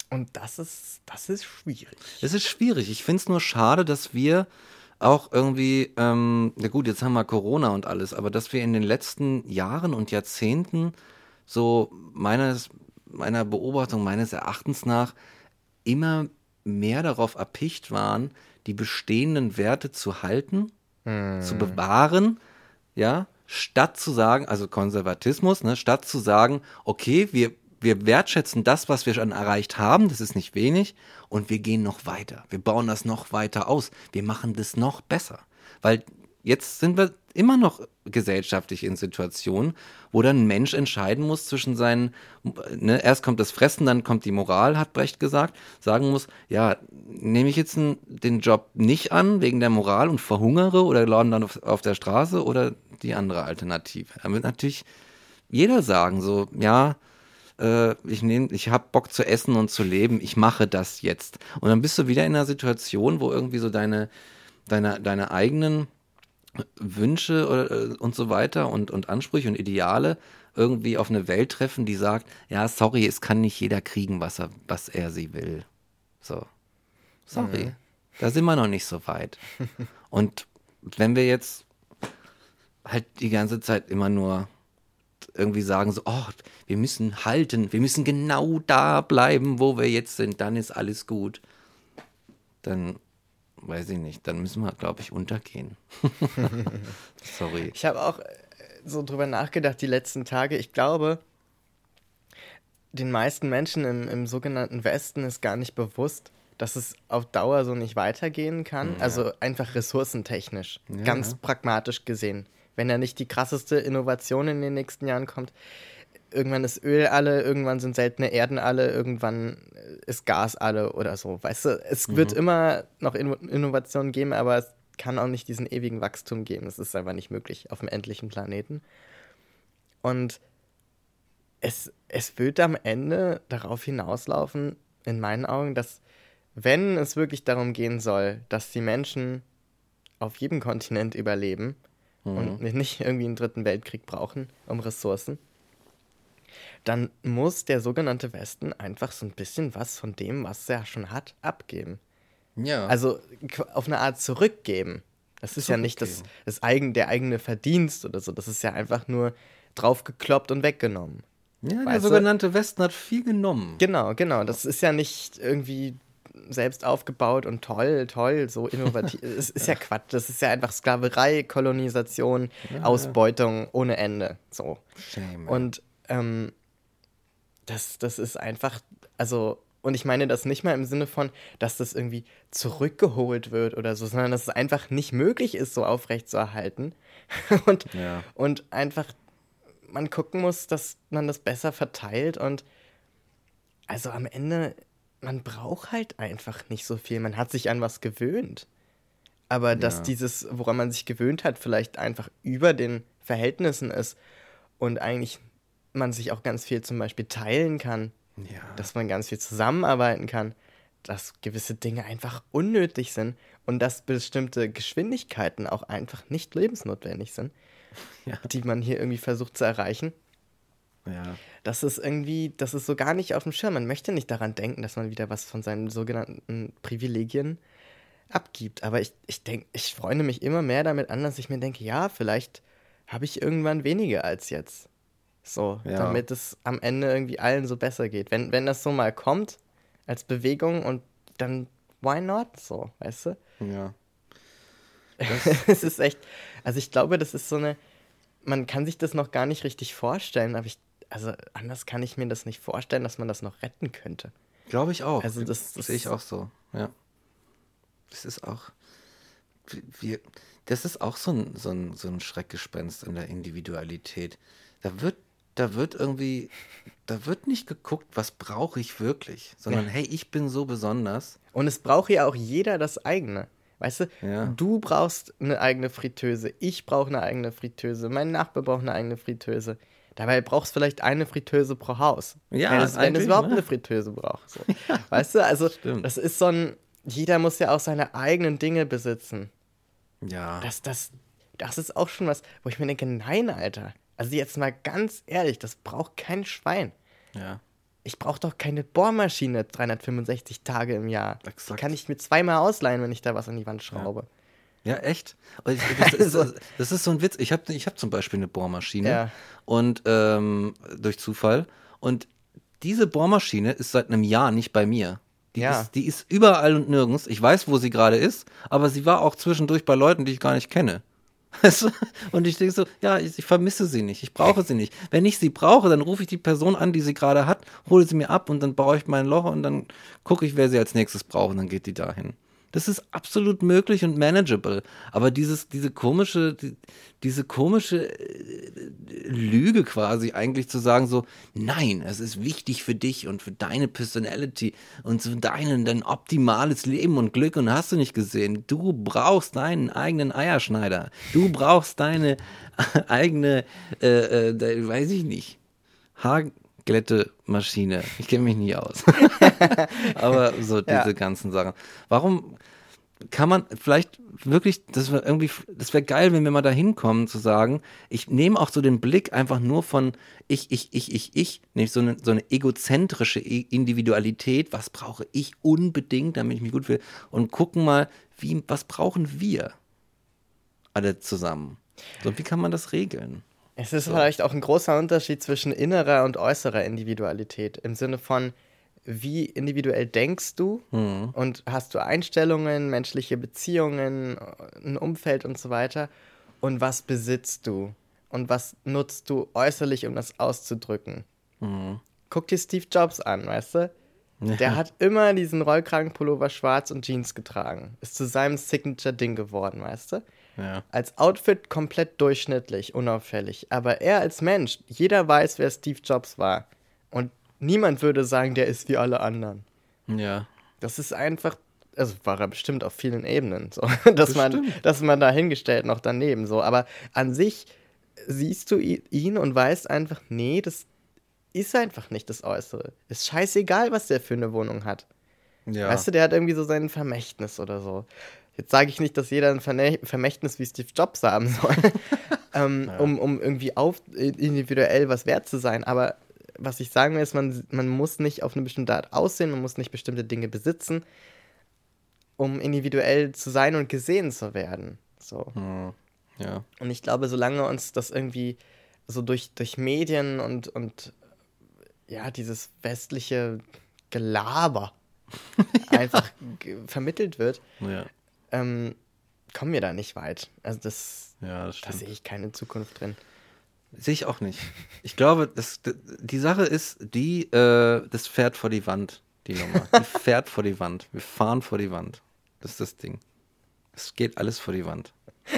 Speaker 2: Und das ist, das ist schwierig.
Speaker 1: Es ist schwierig. Ich finde es nur schade, dass wir auch irgendwie, ähm, ja gut, jetzt haben wir Corona und alles, aber dass wir in den letzten Jahren und Jahrzehnten so meines, meiner Beobachtung, meines Erachtens nach immer mehr darauf erpicht waren, die bestehenden Werte zu halten, zu bewahren, ja, statt zu sagen, also Konservatismus, ne, statt zu sagen, okay, wir, wir wertschätzen das, was wir schon erreicht haben, das ist nicht wenig, und wir gehen noch weiter. Wir bauen das noch weiter aus. Wir machen das noch besser. Weil jetzt sind wir immer noch gesellschaftlich in Situationen, wo dann ein Mensch entscheiden muss zwischen seinen, ne, erst kommt das Fressen, dann kommt die Moral, hat Brecht gesagt, sagen muss, ja, nehme ich jetzt den Job nicht an wegen der Moral und verhungere oder lande dann auf, auf der Straße oder die andere Alternative. Da wird natürlich jeder sagen, so, ja, äh, ich nehme, ich habe Bock zu essen und zu leben, ich mache das jetzt. Und dann bist du wieder in einer Situation, wo irgendwie so deine, deine, deine eigenen Wünsche oder, äh, und so weiter und, und Ansprüche und Ideale irgendwie auf eine Welt treffen, die sagt, ja, sorry, es kann nicht jeder kriegen, was er, was er sie will. So. Sorry. Da sind wir noch nicht so weit. Und wenn wir jetzt halt die ganze Zeit immer nur irgendwie sagen so, oh, wir müssen halten, wir müssen genau da bleiben, wo wir jetzt sind, dann ist alles gut. Dann weiß ich nicht, dann müssen wir, glaube ich, untergehen. Sorry.
Speaker 2: Ich habe auch äh, so drüber nachgedacht die letzten Tage. Ich glaube, den meisten Menschen im, im sogenannten Westen ist gar nicht bewusst, dass es auf Dauer so nicht weitergehen kann. Also einfach ressourcentechnisch,
Speaker 1: Ja.
Speaker 2: ganz pragmatisch gesehen. Wenn da nicht die krasseste Innovation in den nächsten Jahren kommt, irgendwann ist Öl alle, irgendwann sind seltene Erden alle, irgendwann ist Gas alle oder so. Weißt du, es wird immer noch Inno Innovationen geben, aber es kann auch nicht diesen ewigen Wachstum geben. Es ist einfach nicht möglich auf dem endlichen Planeten. Und es, es wird am Ende darauf hinauslaufen, in meinen Augen, dass wenn es wirklich darum gehen soll, dass die Menschen auf jedem Kontinent überleben und nicht irgendwie einen dritten Weltkrieg brauchen, um Ressourcen, dann muss der sogenannte Westen einfach so ein bisschen was von dem, was er schon hat, abgeben.
Speaker 1: Ja.
Speaker 2: Also auf eine Art zurückgeben. Das ist ja nicht das, das eigen, der eigene Verdienst oder so. Das ist ja einfach nur draufgekloppt und weggenommen.
Speaker 1: ja, der
Speaker 2: weißt du-
Speaker 1: sogenannte Westen hat viel genommen.
Speaker 2: Genau, genau. Das ist ja nicht irgendwie selbst aufgebaut und toll, toll, so innovativ. Es ist ja Quatsch. Das ist ja einfach Sklaverei, Kolonisation, Ausbeutung ohne Ende. So.
Speaker 1: Shame.
Speaker 2: Und ähm, das, das ist einfach, also, und ich meine das nicht mal im Sinne von, dass das irgendwie zurückgeholt wird oder so, sondern dass es einfach nicht möglich ist, so aufrechtzuerhalten. und,
Speaker 1: Ja.
Speaker 2: und einfach man gucken muss, dass man das besser verteilt und also am Ende, man braucht halt einfach nicht so viel. Man hat sich an was gewöhnt. Aber dass
Speaker 1: Ja.
Speaker 2: dieses, woran man sich gewöhnt hat, vielleicht einfach über den Verhältnissen ist und eigentlich man sich auch ganz viel zum Beispiel teilen kann,
Speaker 1: ja.
Speaker 2: dass man ganz viel zusammenarbeiten kann, dass gewisse Dinge einfach unnötig sind und dass bestimmte Geschwindigkeiten auch einfach nicht lebensnotwendig sind,
Speaker 1: Ja.
Speaker 2: die man hier irgendwie versucht zu erreichen.
Speaker 1: ja.
Speaker 2: Das ist irgendwie, das ist so gar nicht auf dem Schirm. Man möchte nicht daran denken, dass man wieder was von seinen sogenannten Privilegien abgibt. Aber ich, ich denke, ich freunde mich immer mehr damit an, dass ich mir denke, ja, vielleicht habe ich irgendwann weniger als jetzt. So,
Speaker 1: Ja.
Speaker 2: damit es am Ende irgendwie allen so besser geht. Wenn, wenn das so mal kommt als Bewegung und dann why not? So, weißt du?
Speaker 1: Ja.
Speaker 2: Es ist echt, also ich glaube, das ist so eine, man kann sich das noch gar nicht richtig vorstellen, aber ich, also anders kann ich mir das nicht vorstellen, dass man das noch retten könnte.
Speaker 1: Glaube ich auch.
Speaker 2: Also das- das-
Speaker 1: sehe ich auch so, ja. Das ist auch, wir, das ist auch so ein, so, ein, so ein Schreckgespenst in der Individualität. Da wird, da wird irgendwie, da wird nicht geguckt, was brauche ich wirklich, sondern
Speaker 2: Ja.
Speaker 1: hey, ich bin so besonders.
Speaker 2: Und es braucht ja auch jeder das eigene. Weißt du,
Speaker 1: Ja.
Speaker 2: du brauchst eine eigene Fritteuse, ich brauche eine eigene Fritteuse, mein Nachbar braucht eine eigene Fritteuse. Dabei brauchst du vielleicht eine Fritteuse pro Haus.
Speaker 1: Ja,
Speaker 2: wenn es, wenn es
Speaker 1: eigentlich,
Speaker 2: überhaupt
Speaker 1: ne?
Speaker 2: eine Fritteuse braucht. So. weißt du, also
Speaker 1: stimmt.
Speaker 2: das ist so ein, jeder muss ja auch seine eigenen Dinge besitzen.
Speaker 1: Ja.
Speaker 2: Das, das, das ist auch schon was, wo ich mir denke, nein, Alter. Also jetzt mal ganz ehrlich, das braucht kein Schwein.
Speaker 1: ja.
Speaker 2: Ich brauche doch keine Bohrmaschine 365 Tage im Jahr. Die
Speaker 1: Exakt.
Speaker 2: kann ich mir zweimal ausleihen, wenn ich da was an die Wand schraube.
Speaker 1: Ja, echt? Und ich- Das ist, das ist so ein Witz. Ich habe ich hab zum Beispiel eine Bohrmaschine
Speaker 2: Ja.
Speaker 1: und ähm, durch Zufall. Und diese Bohrmaschine ist seit einem Jahr nicht bei mir. Die,
Speaker 2: Ja.
Speaker 1: ist, die ist überall und nirgends. Ich weiß, wo sie gerade ist, aber sie war auch zwischendurch bei Leuten, die ich gar nicht kenne. Und ich denke so, ja, ich, ich vermisse sie nicht, ich brauche sie nicht. Wenn ich sie brauche, dann rufe ich die Person an, die sie gerade hat, hole sie mir ab und dann baue ich mein Loch und dann gucke ich, wer sie als nächstes braucht und dann geht die dahin. Das ist absolut möglich und manageable. Aber dieses, diese komische, die, diese komische äh, Lüge quasi eigentlich zu sagen so, nein, es ist wichtig für dich und für deine Personality und für dein, dein optimales Leben und Glück und hast du nicht gesehen, du brauchst deinen eigenen Eierschneider. Du brauchst deine eigene, äh, äh, weiß ich nicht, Haarglätte-Maschine. Ich kenne mich nie aus. Aber so diese
Speaker 2: Ja.
Speaker 1: ganzen Sachen. Warum kann man vielleicht wirklich, das wäre irgendwie, das wäre geil, wenn wir mal da hinkommen zu sagen, ich nehme auch so den Blick einfach nur von ich, ich, ich, ich, ich, nämlich so eine, so eine egozentrische Individualität, was brauche ich unbedingt, damit ich mich gut fühle, und gucken mal, wie, was brauchen wir alle zusammen? So, wie kann man das regeln?
Speaker 2: Es ist vielleicht auch ein großer Unterschied zwischen innerer und äußerer Individualität. Im Sinne von, wie individuell denkst du und hast du Einstellungen, menschliche Beziehungen, ein Umfeld und so weiter. Und was besitzt du? Und was nutzt du äußerlich, um das auszudrücken? Guck dir Steve Jobs an, weißt du? Der hat immer diesen Rollkragenpullover schwarz und Jeans getragen. Ist zu seinem Signature-Ding geworden, weißt du?
Speaker 1: Ja.
Speaker 2: Als Outfit komplett durchschnittlich, unauffällig. Aber er als Mensch, jeder weiß, wer Steve Jobs war. Und niemand würde sagen, der ist wie alle anderen.
Speaker 1: Ja.
Speaker 2: Das ist einfach, also war er bestimmt auf vielen Ebenen, so, dass man, dass man da hingestellt noch daneben, so. Aber an sich siehst du ihn und weißt einfach, nee, das ist einfach nicht das Äußere. Ist scheißegal, was der für eine Wohnung hat.
Speaker 1: Ja.
Speaker 2: Weißt du, der hat irgendwie so sein Vermächtnis oder so. Jetzt sage ich nicht, dass jeder ein Vermächtnis wie Steve Jobs haben soll, ähm, um, um irgendwie auf, individuell was wert zu sein. Aber was ich sagen will, ist, man, man muss nicht auf eine bestimmte Art aussehen, man muss nicht bestimmte Dinge besitzen, um individuell zu sein und gesehen zu werden. So.
Speaker 1: Hm. Ja.
Speaker 2: Und ich glaube, solange uns das irgendwie so durch, durch Medien und, und ja, dieses westliche Gelaber einfach vermittelt wird,
Speaker 1: Ja.
Speaker 2: Ähm, kommen wir da nicht weit. Also das,
Speaker 1: Ja, das
Speaker 2: da sehe ich keine Zukunft drin.
Speaker 1: Sehe ich auch nicht. Ich glaube, das, die Sache ist, die, äh, das fährt vor die Wand, die Nummer. Die fährt vor die Wand. Wir fahren vor die Wand. Das ist das Ding. Es geht alles vor die Wand.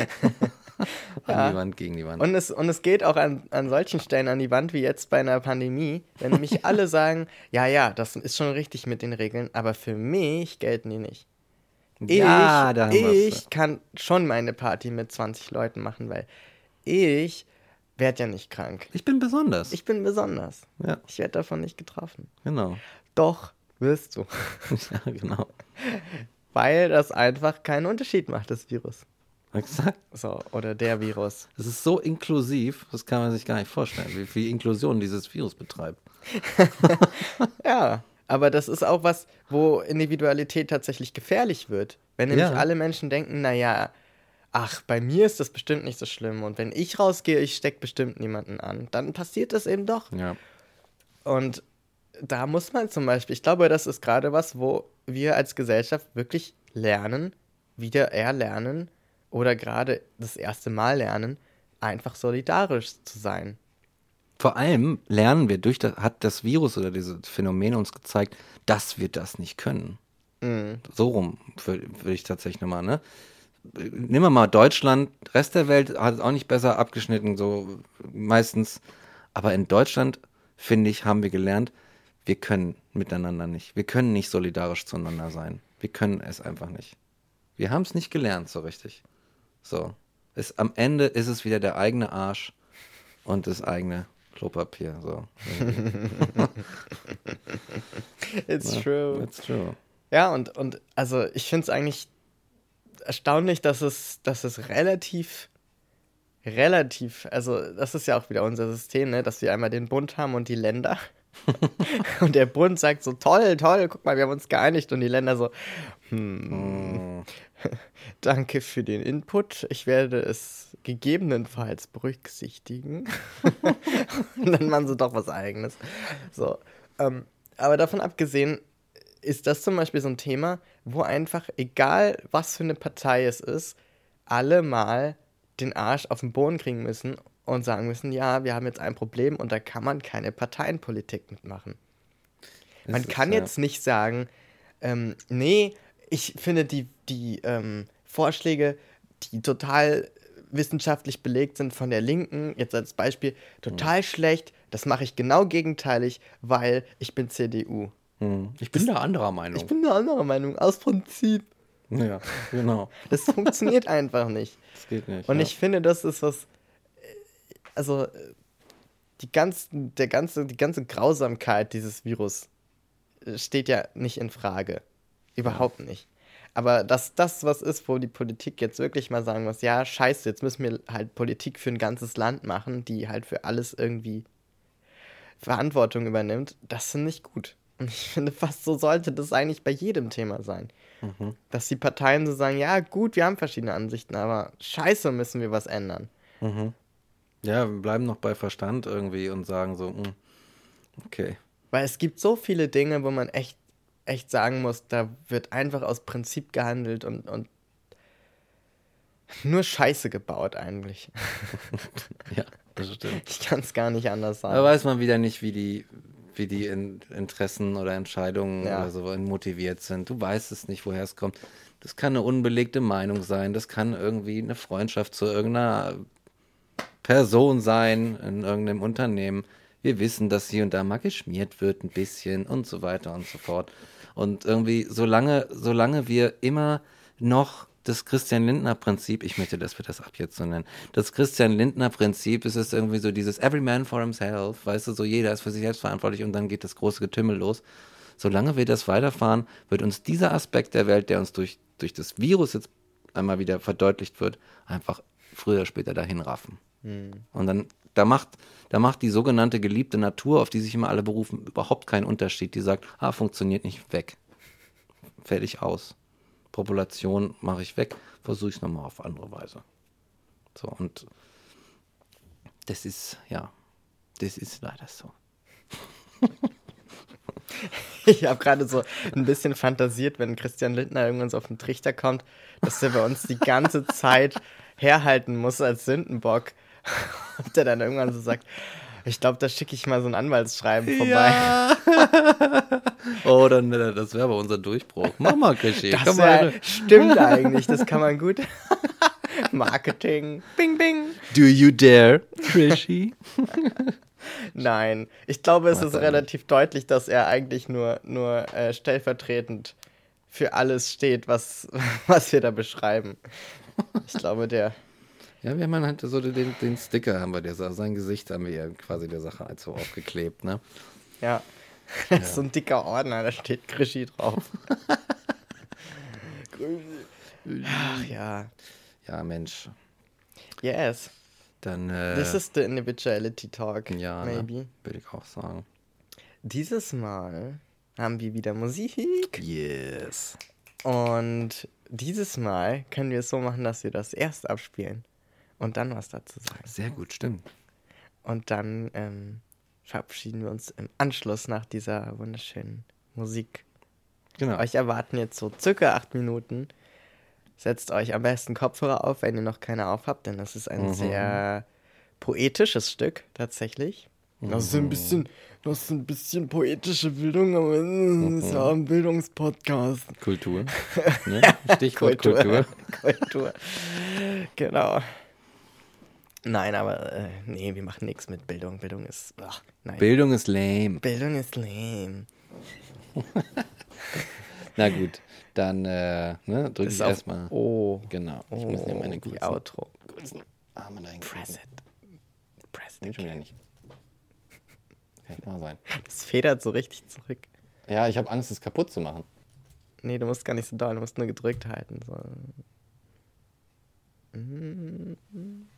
Speaker 1: An die Wand, gegen die Wand.
Speaker 2: Und es, und es geht auch an, an solchen Stellen an die Wand wie jetzt bei einer Pandemie, wenn nämlich alle sagen, ja, ja, das ist schon richtig mit den Regeln, aber für mich gelten die nicht. Ich,
Speaker 1: ja, da
Speaker 2: ich kann schon meine Party mit 20 Leuten machen, weil ich werde ja nicht krank.
Speaker 1: Ich bin besonders.
Speaker 2: Ich bin besonders.
Speaker 1: ja,
Speaker 2: Ich werde davon nicht getroffen.
Speaker 1: genau.
Speaker 2: Doch, wirst du.
Speaker 1: ja, genau.
Speaker 2: Weil das einfach keinen Unterschied macht, das Virus.
Speaker 1: Exakt.
Speaker 2: So, oder der Virus.
Speaker 1: Es ist so inklusiv, das kann man sich gar nicht vorstellen, wie viel Inklusion dieses Virus betreibt.
Speaker 2: Ja, aber das ist auch was, wo Individualität tatsächlich gefährlich wird. Wenn nämlich
Speaker 1: Ja.
Speaker 2: alle Menschen denken, naja, ach, bei mir ist das bestimmt nicht so schlimm und wenn ich rausgehe, ich stecke bestimmt niemanden an, dann passiert das eben doch.
Speaker 1: Ja.
Speaker 2: Und da muss man zum Beispiel, ich glaube, das ist gerade was, wo wir als Gesellschaft wirklich lernen, wieder erlernen oder gerade das erste Mal lernen, einfach solidarisch zu sein.
Speaker 1: Vor allem lernen wir durch das, hat das Virus oder diese Phänomene uns gezeigt, dass wir das nicht können. So rum würde würd ich tatsächlich nochmal, ne? Nehmen wir mal Deutschland, Rest der Welt hat es auch nicht besser abgeschnitten, so meistens. Aber in Deutschland, finde ich, haben wir gelernt, wir können miteinander nicht. Wir können nicht solidarisch zueinander sein. Wir können es einfach nicht. Wir haben es nicht gelernt so richtig. So. Es, am Ende ist es wieder der eigene Arsch und das eigene Klopapier. So.
Speaker 2: It's
Speaker 1: Ja,
Speaker 2: true.
Speaker 1: That's true.
Speaker 2: Ja, und, und also ich finde es eigentlich erstaunlich, dass es, dass es relativ, relativ, also das ist ja auch wieder unser System, ne, dass wir einmal den Bund haben und die Länder. und der Bund sagt so, toll, toll, guck mal, wir haben uns geeinigt. Und die Länder so, hm, danke für den Input. Ich werde es gegebenenfalls berücksichtigen. und dann machen sie doch was Eigenes. So, ähm, aber davon abgesehen, ist das zum Beispiel so ein Thema, wo einfach, egal was für eine Partei es ist, alle mal den Arsch auf den Boden kriegen müssen und sagen müssen, ja, wir haben jetzt ein Problem und da kann man keine Parteienpolitik mitmachen. Man
Speaker 1: ist,
Speaker 2: kann
Speaker 1: ja.
Speaker 2: jetzt nicht sagen, ähm, nee, ich finde die, die ähm, Vorschläge, die total wissenschaftlich belegt sind von der Linken, jetzt als Beispiel, total schlecht, das mache ich genau gegenteilig, weil ich bin CDU.
Speaker 1: Hm. Ich bin da anderer Meinung.
Speaker 2: Ich bin eine andere Meinung, aus Prinzip.
Speaker 1: ja, genau.
Speaker 2: Das funktioniert einfach nicht.
Speaker 1: Das geht nicht.
Speaker 2: Und
Speaker 1: ja.
Speaker 2: ich finde, das ist was. Also, äh, die, ganzen, der ganze, die ganze Grausamkeit dieses Virus äh, steht ja nicht in Frage. Überhaupt nicht. Aber dass das was ist, wo die Politik jetzt wirklich mal sagen muss: Ja, scheiße, jetzt müssen wir halt Politik für ein ganzes Land machen, die halt für alles irgendwie Verantwortung übernimmt, das finde ich gut. Und ich finde, fast so sollte das eigentlich bei jedem Thema sein. Dass die Parteien so sagen, ja gut, wir haben verschiedene Ansichten, aber scheiße müssen wir was ändern.
Speaker 1: Ja, wir bleiben noch bei Verstand irgendwie und sagen so, hm, okay.
Speaker 2: Weil es gibt so viele Dinge, wo man echt, echt sagen muss, da wird einfach aus Prinzip gehandelt und, und nur Scheiße gebaut eigentlich.
Speaker 1: Ja, das stimmt.
Speaker 2: Ich kann es gar nicht anders
Speaker 1: Da
Speaker 2: sagen.
Speaker 1: weiß man wieder nicht, wie die, wie die in, Interessen oder Entscheidungen
Speaker 2: Ja.
Speaker 1: oder so motiviert sind. Du weißt es nicht, woher es kommt. Das kann eine unbelegte Meinung sein. Das kann irgendwie eine Freundschaft zu irgendeiner Person sein in irgendeinem Unternehmen. Wir wissen, dass hier und da mal geschmiert wird, ein bisschen und so weiter und so fort. Und irgendwie, solange, solange wir immer noch das Christian Lindner Prinzip, ich möchte, dass wir das ab jetzt so nennen, das Christian Lindner Prinzip ist es irgendwie so dieses Every man for himself, weißt du, so jeder ist für sich selbst verantwortlich und dann geht das große Getümmel los. Solange wir das weiterfahren, wird uns dieser Aspekt der Welt, der uns durch, durch das Virus jetzt einmal wieder verdeutlicht wird, einfach früher oder später dahin raffen. Und dann, da macht, da macht die sogenannte geliebte Natur, auf die sich immer alle berufen, überhaupt keinen Unterschied. Die sagt, ah, funktioniert nicht, weg. Fertig aus. Population mache ich weg, versuche ich es nochmal auf andere Weise. So, und das ist, ja, das ist leider so.
Speaker 2: Ich habe gerade so ein bisschen fantasiert, wenn Christian Lindner irgendwann so auf den Trichter kommt, dass er bei uns die ganze Zeit herhalten muss als Sündenbock. Und der dann irgendwann so sagt, ich glaube, da schicke ich mal so ein Anwaltsschreiben vorbei.
Speaker 1: Oh, dann, äh, das wäre aber unser Durchbruch. Mach mal, Krischi.
Speaker 2: Das wär, stimmt eigentlich, das kann man gut. Marketing. Bing, bing.
Speaker 1: Do you dare, Krischi?
Speaker 2: Nein, ich glaube, es
Speaker 1: Macht
Speaker 2: ist
Speaker 1: er
Speaker 2: relativ deutlich, dass er eigentlich nur, nur äh, stellvertretend für alles steht, was, was wir da beschreiben. Ich glaube, der.
Speaker 1: Ja, wir haben halt so den, den Sticker, haben wir der, sein Gesicht haben wir ja quasi der Sache halt so aufgeklebt, ne?
Speaker 2: Ja. Das ist so ein dicker Ordner, da steht Krischi drauf. Ach ja.
Speaker 1: Ja, Mensch.
Speaker 2: Yes.
Speaker 1: Dann, äh,
Speaker 2: This is the individuality talk.
Speaker 1: ja, ne?
Speaker 2: Maybe.
Speaker 1: würde ich auch sagen.
Speaker 2: Dieses Mal haben wir wieder Musik.
Speaker 1: Yes.
Speaker 2: Und dieses Mal können wir es so machen, dass wir das erst abspielen und dann was dazu sagen.
Speaker 1: Sehr gut, stimmt.
Speaker 2: Und dann ähm, verabschieden wir uns im Anschluss nach dieser wunderschönen Musik.
Speaker 1: Genau.
Speaker 2: Euch erwarten jetzt so circa acht Minuten. Setzt euch am besten Kopfhörer auf, wenn ihr noch keine auf habt, denn das ist ein
Speaker 1: Mhm.
Speaker 2: sehr poetisches Stück tatsächlich. Das ist ein bisschen, das ist ein bisschen poetische Bildung, aber es ist ja ein Bildungspodcast.
Speaker 1: Kultur. Ne? Stichwort Kultur.
Speaker 2: Kultur. Genau. Nein, aber äh, nee, wir machen nichts mit Bildung. Bildung ist. Ach, nein.
Speaker 1: Bildung ist lame.
Speaker 2: Bildung ist lame.
Speaker 1: Na gut, dann äh, ne, drücke ich erstmal.
Speaker 2: Oh.
Speaker 1: Genau. Ich muss mir meine
Speaker 2: die
Speaker 1: kurzen,
Speaker 2: Outro.
Speaker 1: kurzen Arme da hinkriegen.
Speaker 2: Press it. Press it.
Speaker 1: schon wieder nicht. Kann wahr sein.
Speaker 2: Das federt so richtig zurück.
Speaker 1: Ja, ich habe Angst, es kaputt zu machen.
Speaker 2: Nee, du musst gar nicht so doll, du musst nur gedrückt halten. So.
Speaker 4: Our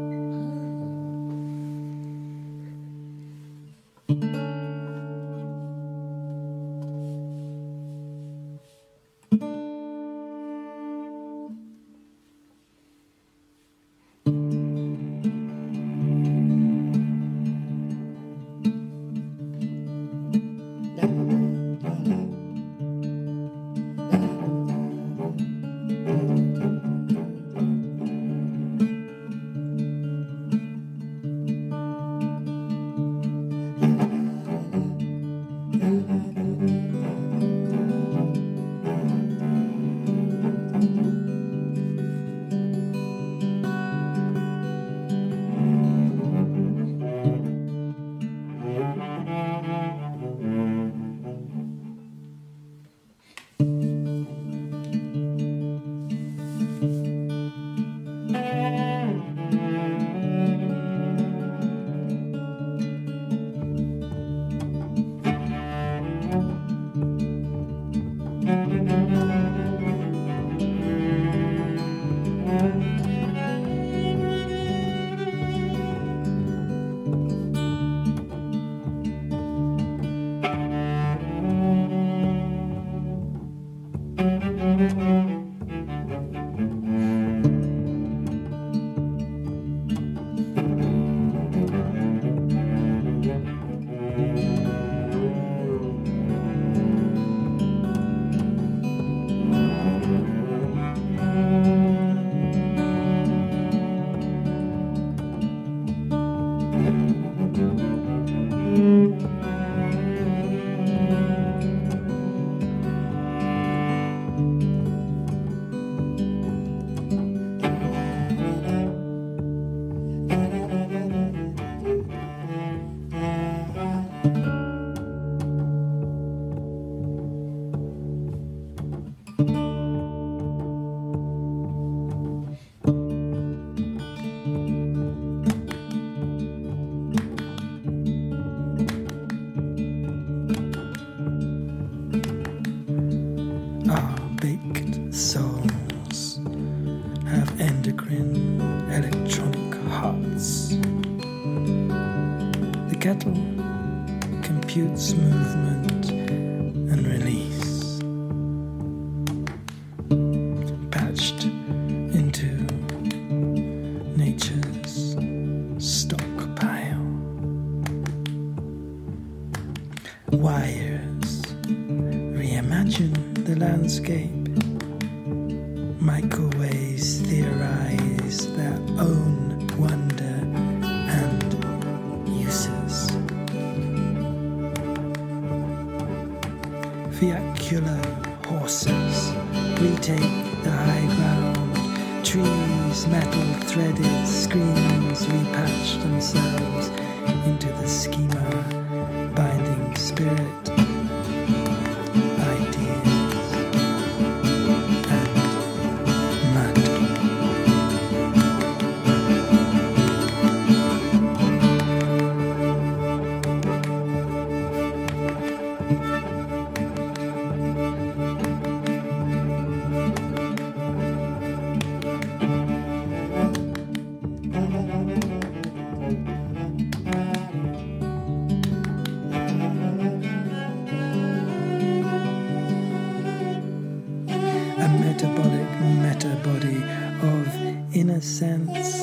Speaker 4: sense.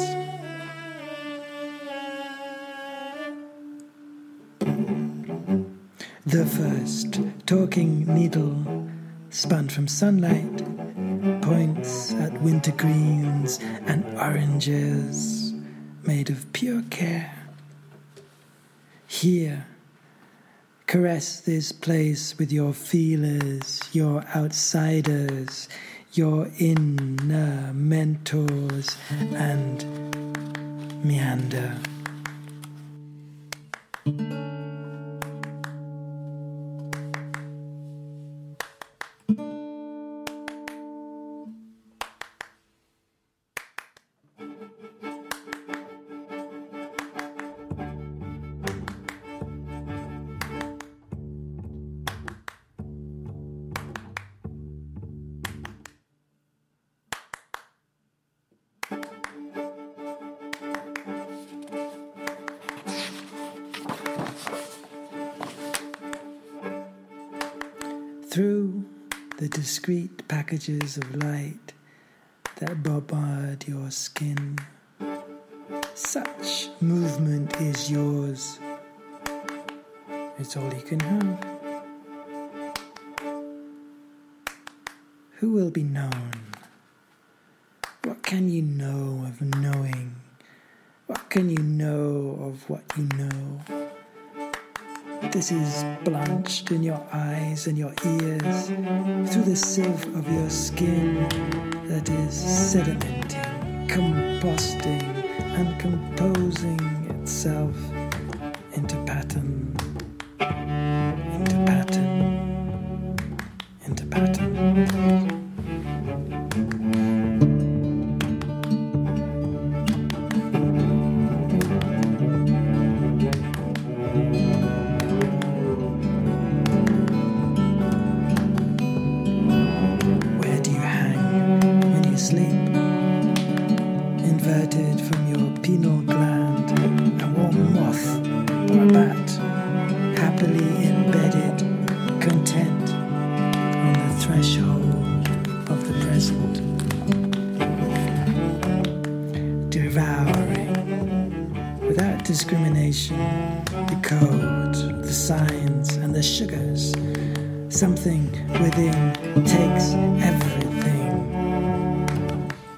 Speaker 4: The first talking needle, spun from sunlight, points at winter greens and oranges made of pure care. Here, caress this place with your feelers, your outsiders, your inner mentors, and meander. Packages of light that bombard your skin. Such movement is yours. It's all you can have. Who will be known? What can you know of knowing? What can you know of what you know? This is blanched in your eyes and your ears, through the sieve of your skin that is sedimenting, composting, and composing itself into pattern, into pattern, into pattern. Discrimination, the code, the signs, and the sugars. Something within takes everything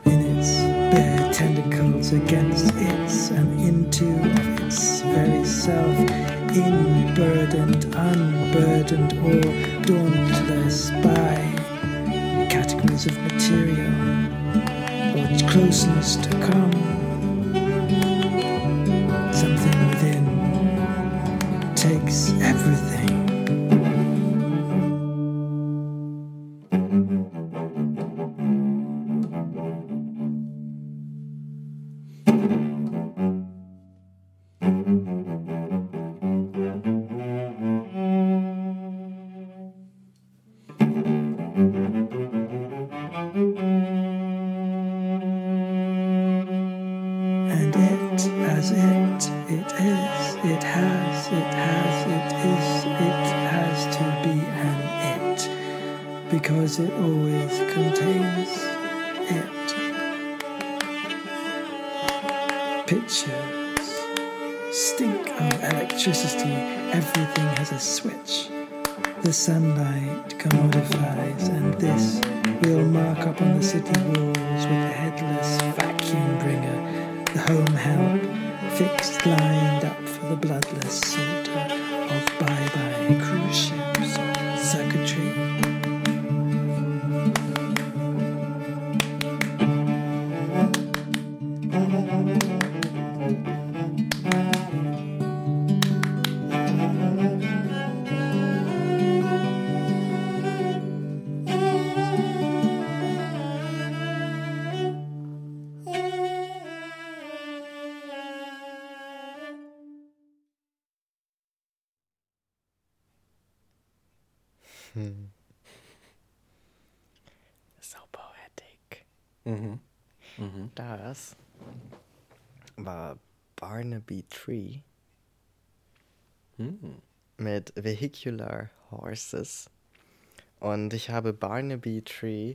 Speaker 4: in its bare tentacles against its and into its very self, unburdened, unburdened, or
Speaker 2: Das war Barnaby Tree
Speaker 1: Mhm.
Speaker 2: mit Vehicular Horses. Und ich habe Barnaby Tree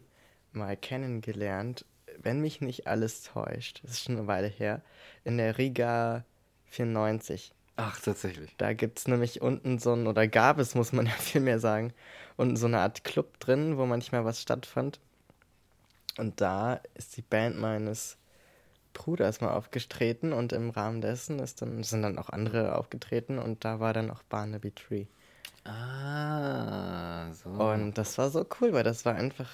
Speaker 2: mal kennengelernt wenn mich nicht alles täuscht, das ist schon eine Weile her, in der Riga 94.
Speaker 1: Ach, tatsächlich.
Speaker 2: Da gibt es nämlich unten so ein, oder gab es, muss man ja viel mehr sagen, unten so eine Art Club drin, wo manchmal was stattfand. Und da ist die Band meines Bruders mal aufgetreten und im Rahmen dessen ist dann, sind dann auch andere aufgetreten und da war dann auch Barnaby Tree.
Speaker 1: Ah, so.
Speaker 2: Und das war so cool, weil das war einfach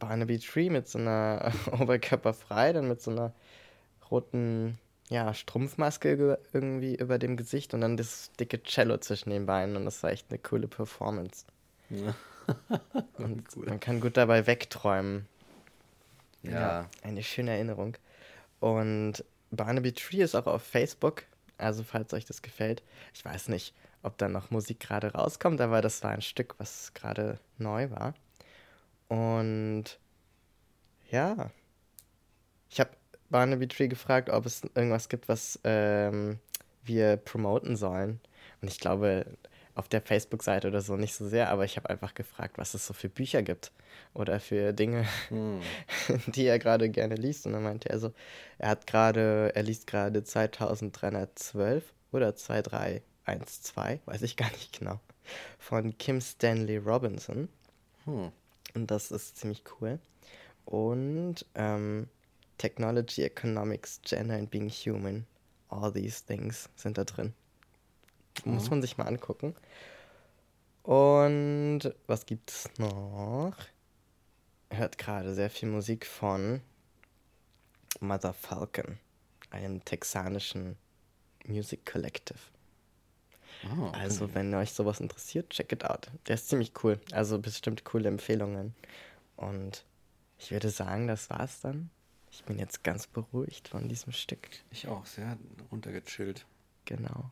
Speaker 2: Barnaby Tree mit so einer Oberkörperfrei, dann mit so einer roten ja, Strumpfmaske ge- irgendwie über dem Gesicht und dann das dicke Cello zwischen den Beinen und das war echt eine coole Performance. und
Speaker 1: Cool.
Speaker 2: man kann gut dabei wegträumen.
Speaker 1: ja.
Speaker 2: Eine schöne Erinnerung. Und Barnaby Tree ist auch auf Facebook, also falls euch das gefällt. Ich weiß nicht, ob da noch Musik gerade rauskommt, aber das war ein Stück, was gerade neu war. Und ja, ich habe Barnaby Tree gefragt, ob es irgendwas gibt, was ähm, wir promoten sollen. Und ich glaube, auf der Facebook-Seite oder so nicht so sehr, aber ich habe einfach gefragt, was es so für Bücher gibt oder für Dinge,
Speaker 1: Hm.
Speaker 2: die er gerade gerne liest. Und dann meinte er so, er hat gerade, er liest gerade 2312 oder 2312, weiß ich gar nicht genau, von Kim Stanley Robinson.
Speaker 1: Hm.
Speaker 2: Und das ist ziemlich cool. Und ähm, Technology, Economics, Gender and Being Human. All these things sind da drin. Muss man sich mal angucken. Und was gibt's noch? Hört gerade sehr viel Musik von Mother Falcon, einem texanischen Music Collective.
Speaker 1: Oh, okay.
Speaker 2: Also, wenn euch sowas interessiert, check it out. Der ist ziemlich cool. Also, bestimmt coole Empfehlungen. Und ich würde sagen, das war's dann. Ich bin jetzt ganz beruhigt von diesem Stück.
Speaker 1: ich auch, sehr runtergechillt.
Speaker 2: Genau.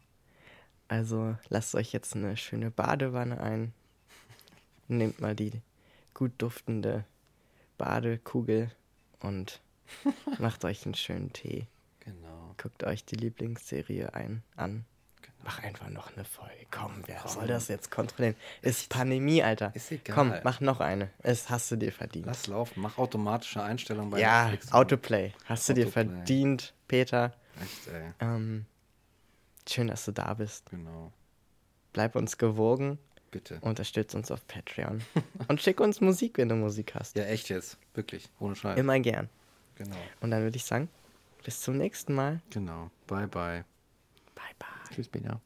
Speaker 2: Also, lasst euch jetzt eine schöne Badewanne ein. Nehmt mal die gut duftende Badekugel und macht euch einen schönen Tee.
Speaker 1: Genau.
Speaker 2: Guckt euch die Lieblingsserie ein, an. Mach einfach noch eine Folge. Komm, wer soll das jetzt kontrollieren? Ist Pandemie, Alter.
Speaker 1: Ist egal.
Speaker 2: Komm, mach noch eine. Es hast du dir verdient.
Speaker 1: Lass laufen, mach automatische Einstellungen bei
Speaker 2: ja,
Speaker 1: Netflix.
Speaker 2: Autoplay. Hast du dir
Speaker 1: Autoplay.
Speaker 2: verdient, Peter.
Speaker 1: Echt, ey.
Speaker 2: Ähm, schön, dass du da bist.
Speaker 1: Genau.
Speaker 2: Bleib uns gewogen.
Speaker 1: Bitte.
Speaker 2: Unterstütz uns auf Patreon. Und schick uns Musik, wenn du Musik hast.
Speaker 1: Ja, echt jetzt. Wirklich. Ohne Scheiß.
Speaker 2: Immer gern.
Speaker 1: Genau.
Speaker 2: Und dann würde ich sagen, bis zum nächsten Mal.
Speaker 1: Genau. Bye, bye.
Speaker 2: Bye, bye.
Speaker 1: Tschüss, Bina.